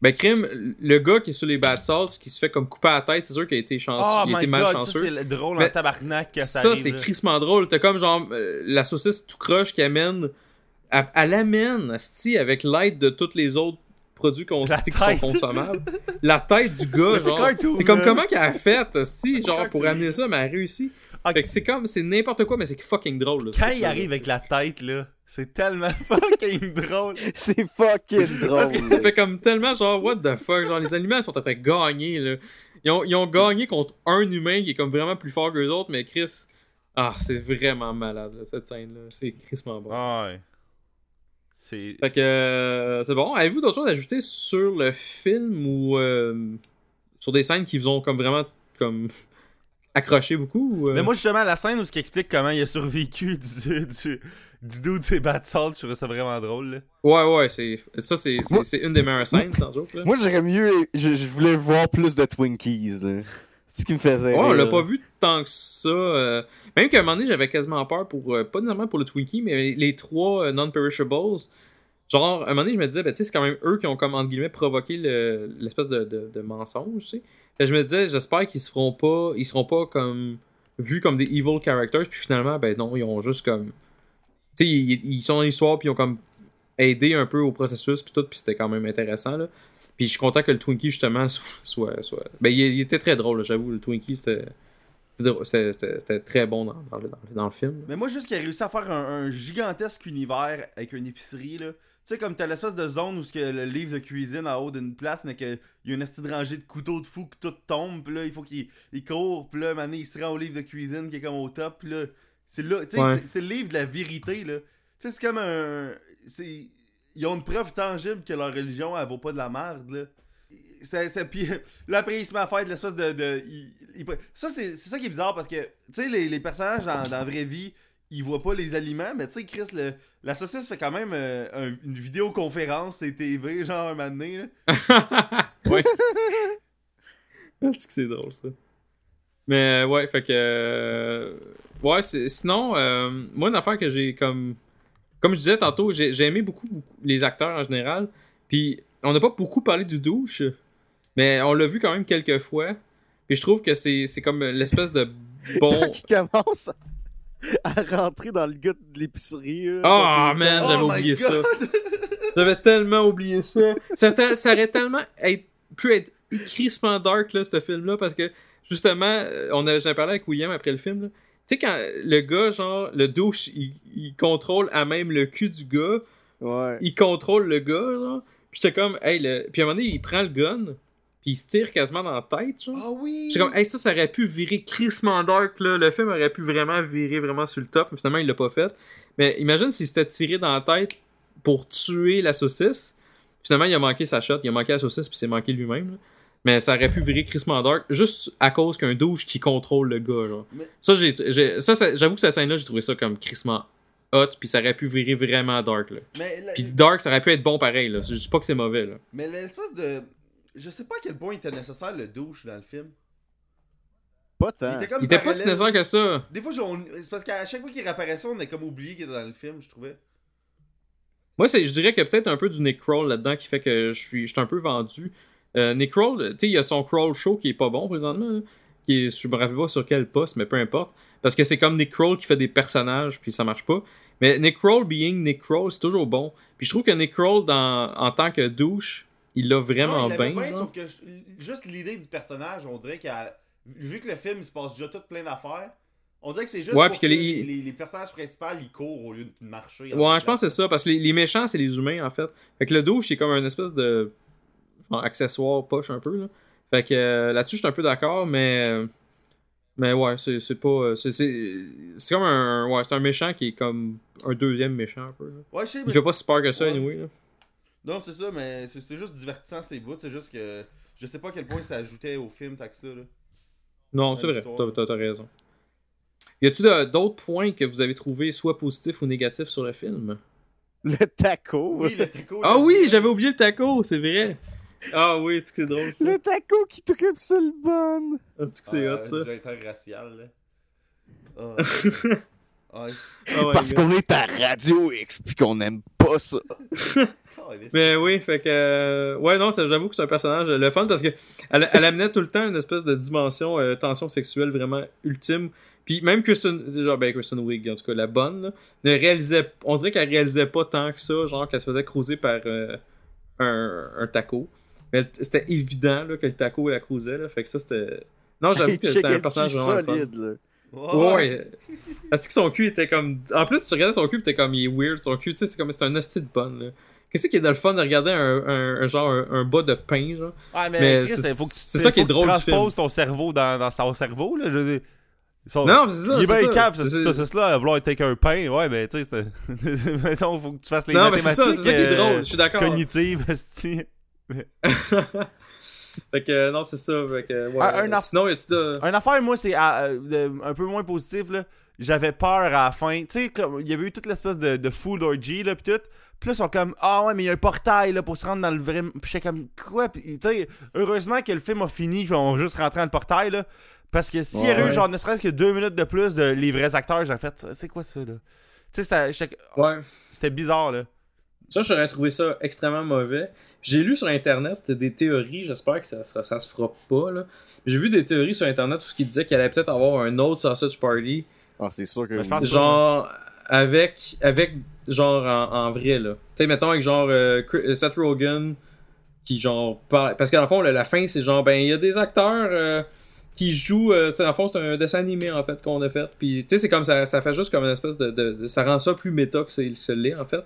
Ben, crime, le gars qui est sur les bad sauce, qui se fait comme couper à la tête, c'est sûr qu'il a été chanceux, Oh il a été god, ça malchanceux. c'est le drôle en tabarnak que ça, Ça, c'est crissement drôle. T'as comme genre euh, la saucisse tout croche qui amène. Elle, elle amène, asti, avec l'aide de tous les autres produits qu'on La qui sont tête. consommables. la tête du gars, genre. C'est comme comment qu'elle a fait, asti, genre pour amener ça, mais elle a réussi. Ah, Fait que c'est comme, c'est n'importe quoi, mais c'est fucking drôle. là, Quand il arrive avec la tête, là, c'est tellement fucking drôle. C'est fucking Parce que drôle. Ça fait comme tellement genre, what the fuck, genre les animaux sont après gagner, là. Ils ont, ils ont gagné contre un humain qui est comme vraiment plus fort que les autres, mais Chris. Ah, c'est vraiment malade, là, cette scène-là. C'est crissement bon. Ah ouais. C'est. Fait que euh, c'est bon. Avez-vous d'autres choses à ajouter sur le film ou euh, sur des scènes qui vous ont comme vraiment comme accroché beaucoup ou, euh? Mais moi, justement, la scène où ce qui explique comment il a survécu du, du, du dos de ses bad salt, je trouve ça vraiment drôle, là. Ouais, ouais, c'est ça, c'est c'est- Moi- c'est une des meilleures scènes, sans joke. Là. Moi, j'aurais mieux. Je, je voulais voir plus de Twinkies. là. C'est ce qui me faisait. Ouais, on l'a pas vu tant que ça. euh, même qu'à un moment donné, j'avais quasiment peur pour. euh, pas nécessairement pour le Twinkie, mais les trois euh, non-perishables. Genre, à un moment donné, je me disais, ben, tu sais, c'est quand même eux qui ont, comme, entre guillemets, provoqué le- l'espèce de, de, de mensonge, tu sais. Fait je me disais, j'espère qu'ils se feront pas. Ils seront pas comme. vus comme des evil characters, puis finalement, ben non, ils ont juste comme. Tu sais, ils, ils sont dans l'histoire, puis ils ont comme aidé un peu au processus, puis tout, puis c'était quand même intéressant, là. Puis je suis content que le Twinkie, justement, soit. soit, Ben, il, il était très drôle, j'avoue, le Twinkie, c'était. c'était très bon dans, dans le, dans film. Mais moi, juste qu'il a réussi à faire un, un gigantesque univers avec une épicerie, là. Tu sais, comme t'as l'espèce de zone où que le livre de cuisine en haut d'une place, mais qu'il y a une de rangée de couteaux de fou que tout tombe, pis là, il faut qu'il il court, pis là, maintenant, il se rend au livre de cuisine qui est comme au top, pis là, c'est là, Ouais. c'est le livre de la vérité, là. Tu sais, c'est comme un. C'est Ils ont une preuve tangible que leur religion, elle vaut pas de la merde, là. C'est, c'est, puis là, après, il se met à faire de l'espèce de. de ça, c'est, c'est ça qui est bizarre parce que, tu sais, les, les personnages dans, dans la vraie vie, ils voient pas les aliments, mais tu sais, Chris, le, la saucisse fait quand même euh, un- une vidéoconférence CTV, genre un moment donné, là. ouais. C'est que c'est drôle ça? Mais euh, ouais, fait que. euh, Ouais, c'est- sinon, euh, moi, une affaire que j'ai comme. Comme je disais tantôt, j'ai aimé beaucoup, beaucoup les acteurs en général. Puis, on n'a pas beaucoup parlé du douche, mais on l'a vu quand même quelques fois. Puis, je trouve que c'est comme l'espèce de bon. Il commence à rentrer dans le gars de l'épicerie. c'est- man, Oh j'avais my oublié ça. J'avais tellement oublié ça. Ça, aurait tellement être- pu être crissement dark, là, ce film-là, parce que, justement, euh, on a, j'en ai parlé avec William après le film, là. Tu sais, quand le gars, genre, le douche, il, il contrôle à même le cul du gars, Ouais. il contrôle le gars, genre. Puis j'étais comme, hey, le... puis à un moment donné, il prend le gun, puis il se tire quasiment dans la tête, genre. Ah oui! J'étais comme, hey, ça, ça aurait pu virer crissement dark, là. Le film aurait pu vraiment virer vraiment sur le top, mais finalement, il l'a pas fait. Mais imagine s'il s'était tiré dans la tête pour tuer la saucisse. Finalement, il a manqué sa shot, il a manqué la saucisse, puis c'est manqué lui-même. là. Mais ça aurait pu virer crissement dark juste à cause qu'un douche qui contrôle le gars, genre. Mais- Ça, j'ai, j'ai- ça, ça- j'avoue que cette scène-là, j'ai trouvé ça comme crissement hot, puis ça aurait pu virer vraiment dark, là. Mais, la- Puis dark, ça aurait pu être bon pareil, là. Je dis pas que c'est mauvais, là. mais l'espèce de. Je sais pas à quel point il était nécessaire le douche dans le film. Pas tant. était comme Il était pas si nécessaire que ça. Des fois, j'ai- on- c'est parce qu'à chaque fois qu'il réapparaissait, on est comme oublié qu'il était dans le film, je trouvais. Moi, c'est, je dirais qu'il y a peut-être un peu du Nick Kroll là-dedans qui fait que je suis, je suis un peu vendu. Euh, Nick Kroll, tu sais, il y a son Kroll Show qui est pas bon présentement. là, Qui est, je me rappelle pas sur quel poste, mais peu importe. Parce que c'est comme Nick Kroll qui fait des personnages, puis ça marche pas. Mais Nick Kroll being Nick Kroll, c'est toujours bon. Puis je trouve que Nick Kroll, dans, en tant que douche, il l'a vraiment Non, il l'avait bien. là. sauf que je- juste l'idée du personnage, on dirait a- vu que le film il se passe déjà tout plein d'affaires, on dirait que c'est juste Ouais, pour que que les- les, les personnages principaux ils courent au lieu de marcher. Ouais, je pense que c'est ça, parce que les, les méchants, c'est les humains, en fait. Fait que le douche, c'est comme un espèce de genre, accessoire poche un peu, là. Fait que euh, là-dessus, je suis un peu d'accord, mais... Mais ouais, c'est c'est pas... euh, C'est c'est- c'est comme un... Ouais, c'est un méchant qui est comme un deuxième méchant, un peu. là. Ouais, je sais, Il mais... fait pas si peur que ça, Ouais. anyway, là. Non, c'est ça, mais c'est c'est juste divertissant ces bouts, c'est juste que je sais pas à quel point ça ajoutait au film tant que ça, là. Non, c'est vrai, t'as- t'as t'as raison. Y a-tu de- d'autres points que vous avez trouvés soit positifs ou négatifs sur le film? Le taco. Oui, le taco. Ah oui, j'avais oublié le taco, c'est vrai! Ah oui, c'est que c'est drôle, ça. Le taco qui tripe sur le bun. Ah, c'est que c'est Ah, hot, ça. Du interracial, là. Ah. Ah, Parce qu'on est à Radio X pis qu'on aime pas ça. Mais oui, fait que. euh, ouais, non, j'avoue que c'est un personnage euh, le fun parce que elle, elle amenait tout le temps une espèce de dimension euh, tension sexuelle vraiment ultime. Puis même Kristen. Genre, ben, Kristen Wiig, en tout cas, la bonne, là, ne réalisait. On dirait qu'elle réalisait pas tant que ça, genre qu'elle se faisait cruiser par euh, un, un taco. Mais c'était évident là, que le taco la cruisait, là. Fait que ça, c'était. Non, j'avoue que c'était un personnage vraiment fun. solide, là. Ouais, ouais. Parce que son cul était comme. En plus, tu regardais son cul, pis t'es comme, il est weird. Son cul, tu sais, c'est comme. C'est un hostie de bonne, là. Qu'est-ce qui est de le fun de regarder un, un, un genre, un, un bas de pain, genre? Ouais, mais, Mais Chris, c'est- il faut que tu, c'est ça qui est drôle Tu transposes ton cerveau dans, dans son cerveau, là. Je veux dire. Son- Non, c'est ça. il est c'est bien ça. cave, ce C'est- ce- cela, à vouloir être un pain. Ouais, mais tu sais, c'est. Mettons, faut que tu fasses les Non, mais c'est mathématiques. ça, c'est ça qui est euh, drôle. Je suis d'accord. Cognitives, esti. fait que, non, c'est ça. Fait que, ouais. Un- un aff- Sinon, y a-tu de. Un affaire, moi, c'est ah, euh, un peu moins positif, là. J'avais peur à la fin. Tu sais, il y avait eu toute l'espèce de, de food orgy, là, pis tout. Puis là, ils sont comme, ah ouais, mais il y a un portail, là, pour se rendre dans le vrai. Pis j'étais comme, quoi? Pis, tu sais, heureusement que le film a fini, ils ont juste rentré dans le portail, là. Parce que s'il y avait Ouais. eu, genre, ne serait-ce que deux minutes de plus de les vrais acteurs, j'aurais fait, c'est quoi ça, là? Tu sais, Ouais. c'était bizarre, là. Ça, j'aurais trouvé ça extrêmement mauvais. J'ai lu sur Internet des théories, j'espère que ça, ça, ça se fera pas, là. J'ai vu des théories sur Internet où ce qui disait qu'il allait peut-être avoir un autre Sausage Party Ah, c'est sûr que. Pense- genre avec avec genre en, en vrai là tu sais mettons avec genre euh, Chris- Seth Rogen qui genre parle parce qu'à la fond la, la fin c'est genre ben il y a des acteurs euh, qui jouent euh, c'est dans le fond c'est un dessin animé en fait qu'on a fait puis tu sais c'est comme ça ça fait juste comme une espèce de, de- de- ça rend ça plus méta que c'est ce l'est en fait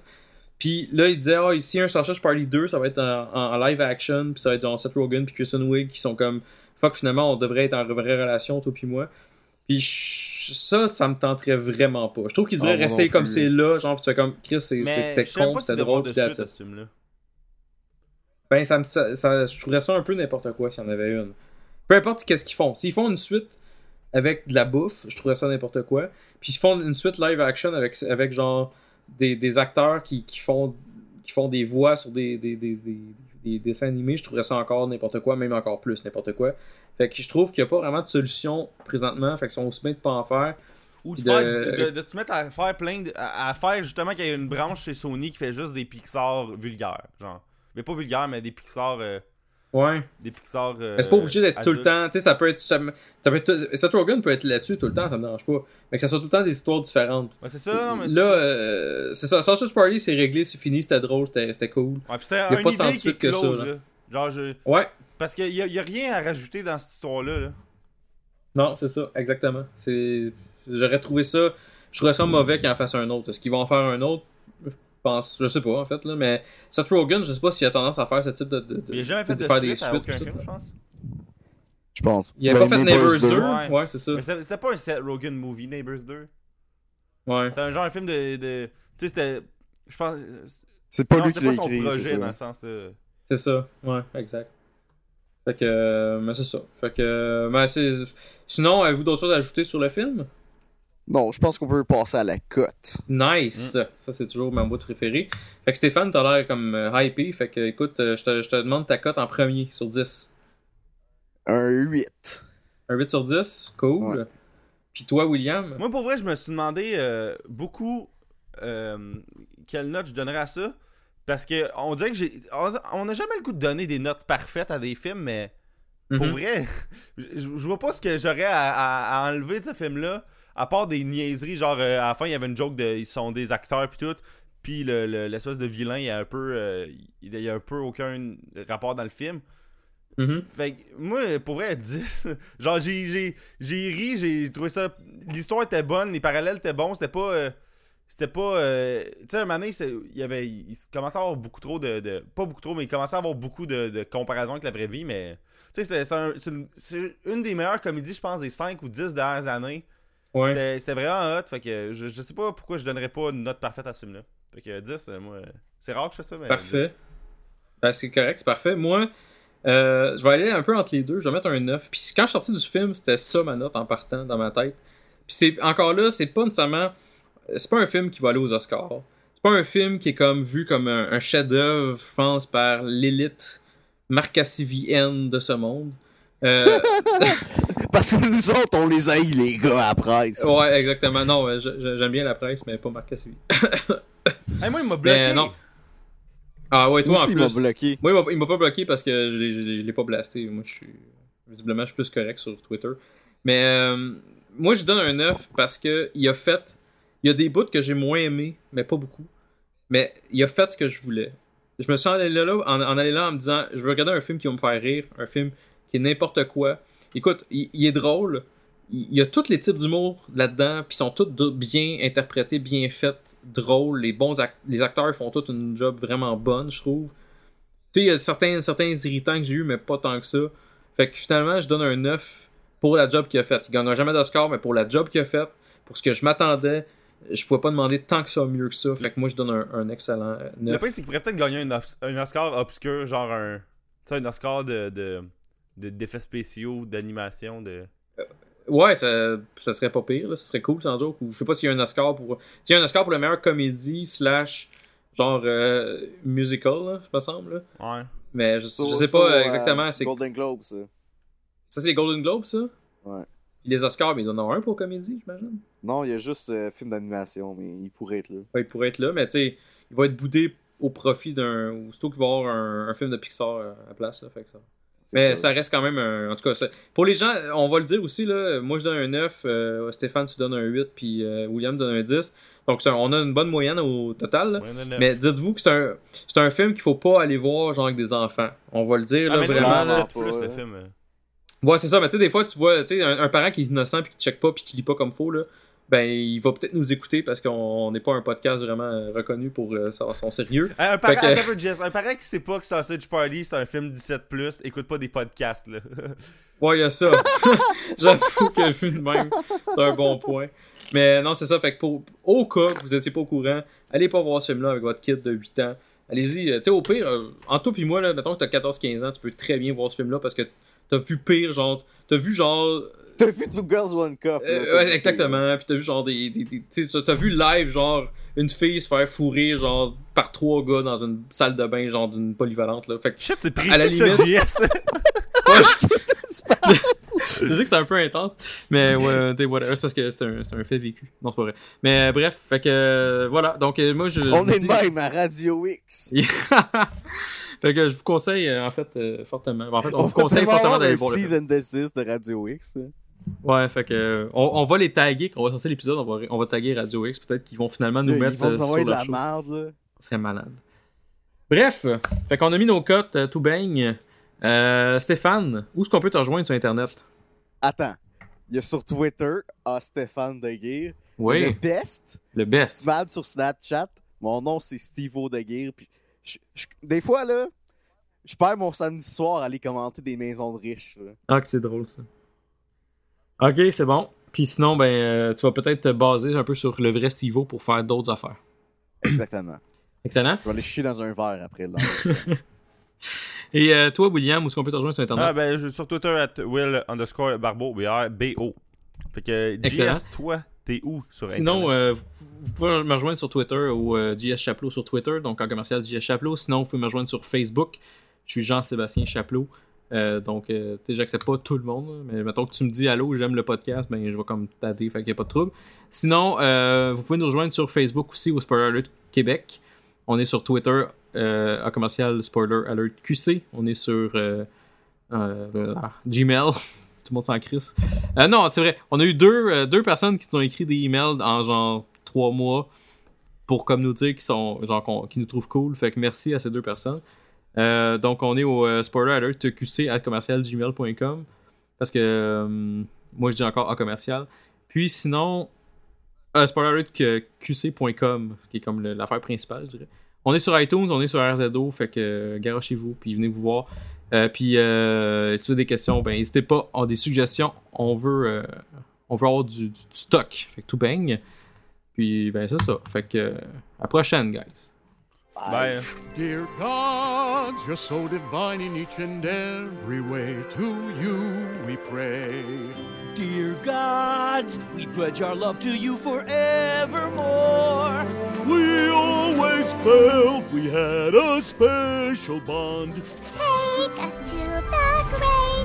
puis là il disait oh ici un Sausage Party 2 ça va être en, en- en live action puis ça va être genre Seth Rogen puis Kristen Wiig qui sont comme fuck finalement on devrait être en vraie relation toi puis moi puis ça, ça me tenterait vraiment pas. Je trouve qu'il devrait Ah, rester comme c'est là, genre, pis tu fais comme, Chris, c'était con, c'était drôle, de suite ce. Ben, ça, me- ça, ça- je trouverais ça un peu n'importe quoi s'il y en avait une. Peu importe qu'est-ce qu'ils font. S'ils font une suite avec de la bouffe, je trouverais ça n'importe quoi. Puis s'ils font une suite live action avec, avec genre des, des acteurs qui, qui font qui font des voix sur des, des, des, des, des dessins animés, je trouverais ça encore n'importe quoi, même encore plus n'importe quoi. Fait que je trouve qu'il n'y a pas vraiment de solution présentement. Fait qu'ils sont aussi bien de pas en faire. Ou de, faire- de, de- de te mettre à faire plein de. à, à faire justement qu'il y a une branche chez Sony qui fait juste des Pixar vulgaires. Genre. Mais pas vulgaires, mais des Pixar. euh, Ouais. des Pixar. euh, Mais c'est pas obligé d'être tout le temps. Tu sais, ça peut être. Ça, ça peut être Seth Rogen peut être là-dessus tout le temps, ça me dérange pas. Mais que ça soit tout le temps des histoires différentes. Ouais, c'est ça, non, mais. Là, euh, c'est ça. Sausage Party, c'est réglé, c'est fini, c'était drôle, c'était c'était cool. Ouais, puis c'était y a une pas tant de suite que ça, close, là. là. Genre, je. Ouais. Parce qu'il y a, y a rien à rajouter dans cette histoire-là. Là. Non, c'est ça, exactement. C'est. J'aurais trouvé ça. Je trouverais ça mauvais qu'ils en fassent un autre. Est-ce qu'ils vont en faire un autre? Je pense. Je sais pas, en fait, là. Mais Seth Rogen, je sais pas s'il a tendance à faire ce type de. de, de- Il a jamais fait de, faire suite à aucun pis tout. film, je pense. Je pense. Il a Ben, pas fait Neighbors 2. Ouais. Ouais, c'est ça. Mais c'était pas un Seth Rogen movie, Neighbors 2. Ouais. C'était un genre un film de. de tu sais, c'était. Je pense. C'est pas non, lui qui l'a pas son écrit. c'est projet dans ça. le sens. de- C'est ça, ouais, exact. Fait que, euh, mais c'est ça. Fait que, euh, c'est... Sinon, avez-vous d'autres choses à ajouter sur le film? Non, je pense qu'on peut passer à la cote. Nice! Ça, c'est toujours ma bout préférée. Fait que Stéphane, t'as l'air comme euh, hypé. Fait que, écoute, euh, je te, je te demande ta cote en premier sur 10. Un 8. Un 8 sur 10? Cool. Ouais. Puis toi, William? Moi, pour vrai, je me suis demandé euh, beaucoup euh, quelle note je donnerais à ça. Parce que on dirait que j'ai. On on a jamais le goût de donner des notes parfaites à des films, mais pour Mhm. vrai, je, je vois pas ce que j'aurais à, à- à enlever de ce film-là. À part des niaiseries, genre euh, à la fin, il y avait une joke de. Ils sont des acteurs puis tout. Puis le- le- l'espèce de vilain, il y a un peu. euh, il y a un peu aucun rapport dans le film. Mhm. Fait que, moi, pour vrai, 10. Genre, j'ai, ri, j'ai trouvé ça. L'histoire était bonne, les parallèles étaient bons, c'était pas. euh, c'était pas. euh, Tu sais, un moment donné, il y avait. Il commençait à avoir beaucoup trop de. de- pas beaucoup trop, mais il commençait à avoir beaucoup de, de comparaisons avec la vraie vie, mais. Tu sais, c'est, c'est, un- c'est une, c'est une des meilleures comédies, je pense, des 5 ou 10 dernières années. Ouais. C'était, vraiment hot, fait que je, je sais pas pourquoi je donnerais pas une note parfaite à ce film-là. Fait que 10, euh, moi. C'est rare que je fais ça, mais. Parfait. Ben, c'est correct, c'est parfait. Moi, euh, je vais aller un peu entre les deux. Je vais mettre un 9. Puis quand je suis sorti du film, c'était ça ma note en partant dans ma tête. Puis c'est encore là, c'est pas nécessairement. C'est pas un film qui va aller aux Oscars. C'est pas un film qui est comme vu comme un, un chef-d'œuvre, je pense, par l'élite marcassivienne de ce monde. Euh, Parce que nous autres, on les haït, les gars, à la presse. ouais, exactement. Non, j'aime bien la presse, mais pas. Hey, moi, il m'a bloqué. Mais non. Ah ouais, toi en aussi, il plus. m'a bloqué. Moi, il m'a- pas bloqué parce que je l'ai- pas blasté. Moi, je suis. Visiblement, je suis plus correct sur Twitter. Mais euh, moi, je donne un 9 parce que il a fait. Il y a des bouts que j'ai moins aimés, mais pas beaucoup. Mais il a fait ce que je voulais. Je me suis allé là, en, en allant là en me disant je veux regarder un film qui va me faire rire, un film qui est n'importe quoi. Écoute, il, il est drôle. Il, il y a tous les types d'humour là-dedans, puis ils sont tous bien interprétés, bien faits, drôles. Les bons act- les acteurs font tous une job vraiment bonne, je trouve. Tu sais, il y a certains, certains irritants que j'ai eu, mais pas tant que ça. Fait que finalement, je donne un 9 pour la job qu'il a faite. Il gagnera jamais d'Oscar, mais pour la job qu'il a faite, pour ce que je m'attendais, je pouvais pas demander tant que ça mieux que ça. Fait que moi, je donne un, un excellent euh, Le 9. pire, c'est qu'il pourrait peut-être gagner un, un Oscar obscur, genre un. Tu sais, un Oscar de. de de- d'effets spéciaux, d'animation, de. Ouais, ça, ça serait pas pire, là. ça serait cool sans. Ou je sais pas s'il y a un Oscar pour. S'il y a un Oscar pour la meilleure comédie slash genre euh, musical, là, me semble. là. Ouais. Mais je, je sais pas euh, exactement. c'est Golden Globe, ça. Ça, c'est les Golden Globes, ça? Ouais. Les Oscars, mais il y en a un pour comédie, j'imagine. Non, il y a juste euh, film d'animation, mais il pourrait être là. Ouais, il pourrait être là, mais tu sais, il va être boudé au profit d'un. Ou surtout qu'il va y avoir un, un film de Pixar euh, à la place, là. Fait que ça. Mais ça. ça reste quand même un. En tout cas, ça- pour les gens, on va le dire aussi, là. Moi, je donne un 9, euh, Stéphane, tu donnes un 8, puis euh, William donne un 10. Donc, un- on a une bonne moyenne au total, là. Mais dites-vous que c'est un, c'est un film qu'il faut pas aller voir, genre, avec des enfants. On va le dire, Ah, là, vraiment. là. plus le film. euh. Ouais, c'est ça, mais tu sais, des fois, tu vois, tu sais, un, un parent qui est innocent puis qui check pas puis qui lit pas comme faut, là, ben, il va peut-être nous écouter parce qu'on n'est pas un podcast vraiment euh, reconnu pour euh, son, son sérieux. Un, parent, Fait que- attends un peu, Jess. un parent qui sait pas que Sausage Party c'est un film 17+, écoute pas des podcasts, là. Ouais, il y a ça. J'avoue que vu de même, c'est un bon point. Mais non, c'est ça, fait que pour, au cas que vous étiez pas au courant, allez pas voir ce film-là avec votre kid de 8 ans. Allez-y, euh, tu sais, au pire, euh, en toi puis moi, là, mettons que t'as 14-15 ans, tu peux très bien voir ce film-là parce que t'as vu pire, genre, t'as vu genre T'as vu du Girls One Cup? Euh, ouais, exactement. Puis t'as vu genre des. des, des- t'as vu live genre une fille se faire fourrer genre par trois gars dans une salle de bain genre d'une polyvalente là. Fait que Shit, c'est À la précis, limite- JS. ouais, je... je sais que c'est un peu intense, mais ouais, t'sais, voilà, c'est parce que c'est un, c'est un fait vécu. Non, c'est pas vrai. Mais euh, bref, fait que euh, voilà. Donc euh, moi je. On je est dis- de même à Radio X. fait que je vous conseille euh, en fait euh, fortement. En fait, on, On vous conseille fortement d'aller voir le season desist de Radio X. Ouais, fait que euh, on, on va les taguer quand on va sortir l'épisode, on va, on va taguer Radio X, peut-être qu'ils vont finalement nous Là, mettre Ils vont euh, nous sur envoyer de la show. merde. Ce serait malade. Bref, fait qu'on a mis nos cotes, euh, tout baigne. Euh, Stéphane, où est-ce qu'on peut te rejoindre sur Internet? Attends. Il y a sur Twitter, à Stéphane Deguire. Le Oui, best. le best. Mad sur Snapchat. Mon nom, c'est Steve Deguire. Puis je- je- des fois, là, je perds mon samedi soir à aller commenter des maisons de riches. là. Ah, que c'est drôle ça. Ok, c'est bon. Puis sinon, ben, euh, tu vas peut-être te baser un peu sur le vrai Stivo pour faire d'autres affaires. Exactement. Excellent. Je vais aller chier dans un verre après. Là. Et euh, toi, William, où est-ce qu'on peut te rejoindre sur Internet? Ah, ben, je suis sur Twitter, at Will underscore Barbeau, B-R-B-O. Fait que, Excellent. JS, toi, t'es où sur Sinon, Internet? euh, vous, vous pouvez me rejoindre sur Twitter ou euh, JS Chaplot sur Twitter, donc en commercial JS Chaplot. Sinon, vous pouvez me rejoindre sur Facebook. Je suis Jean-Sébastien Chaplot. Euh, donc, euh, j'accepte pas tout le monde, mais mettons que tu me dis allô, j'aime le podcast, ben je vais comme t'aider, fait qu'il n'y a pas de trouble. Sinon, euh, vous pouvez nous rejoindre sur Facebook aussi au Spoiler Alert Québec. On est sur Twitter à commercial Spoiler Alert QC. On est sur ah, Gmail. Tout le monde s'en crisse. Non, c'est vrai. On a eu deux, deux personnes qui nous ont écrit des emails en genre trois mois pour comme nous dire qu'ils sont genre nous trouvent cool. Fait que merci à ces deux personnes. Euh, donc on est au euh, spoiler alert qc à parce que euh, moi je dis encore à commercial. Puis sinon euh, spoiler alert qc.com qui est comme l'affaire principale je dirais. On est sur iTunes, on est sur RZO, fait que garochez-vous puis venez vous voir. Puis si vous avez des questions, ben n'hésitez pas, on a des suggestions, on veut on veut avoir du, stock, fait que tout baigne. Puis ben c'est ça, fait que à la prochaine guys. Bye. Dear gods, you're so divine in each and every way. To you we pray. Dear gods, we pledge our love to you forevermore. We always felt we had a special bond. Take us to the great beyond.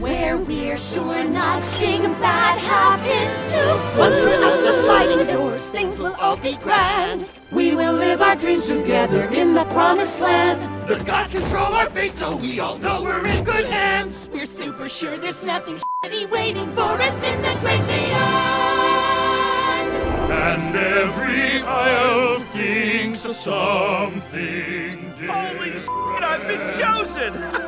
Where we're sure nothing bad happens to Once we're out the sliding doors, things will all be grand. We will live our dreams together in the promised land. The gods control our fate, so we all know we're in good hands. We're super sure there's nothing shitty waiting for us in the great beyond. And every isle thinks of something different. Holy shit, I've been chosen!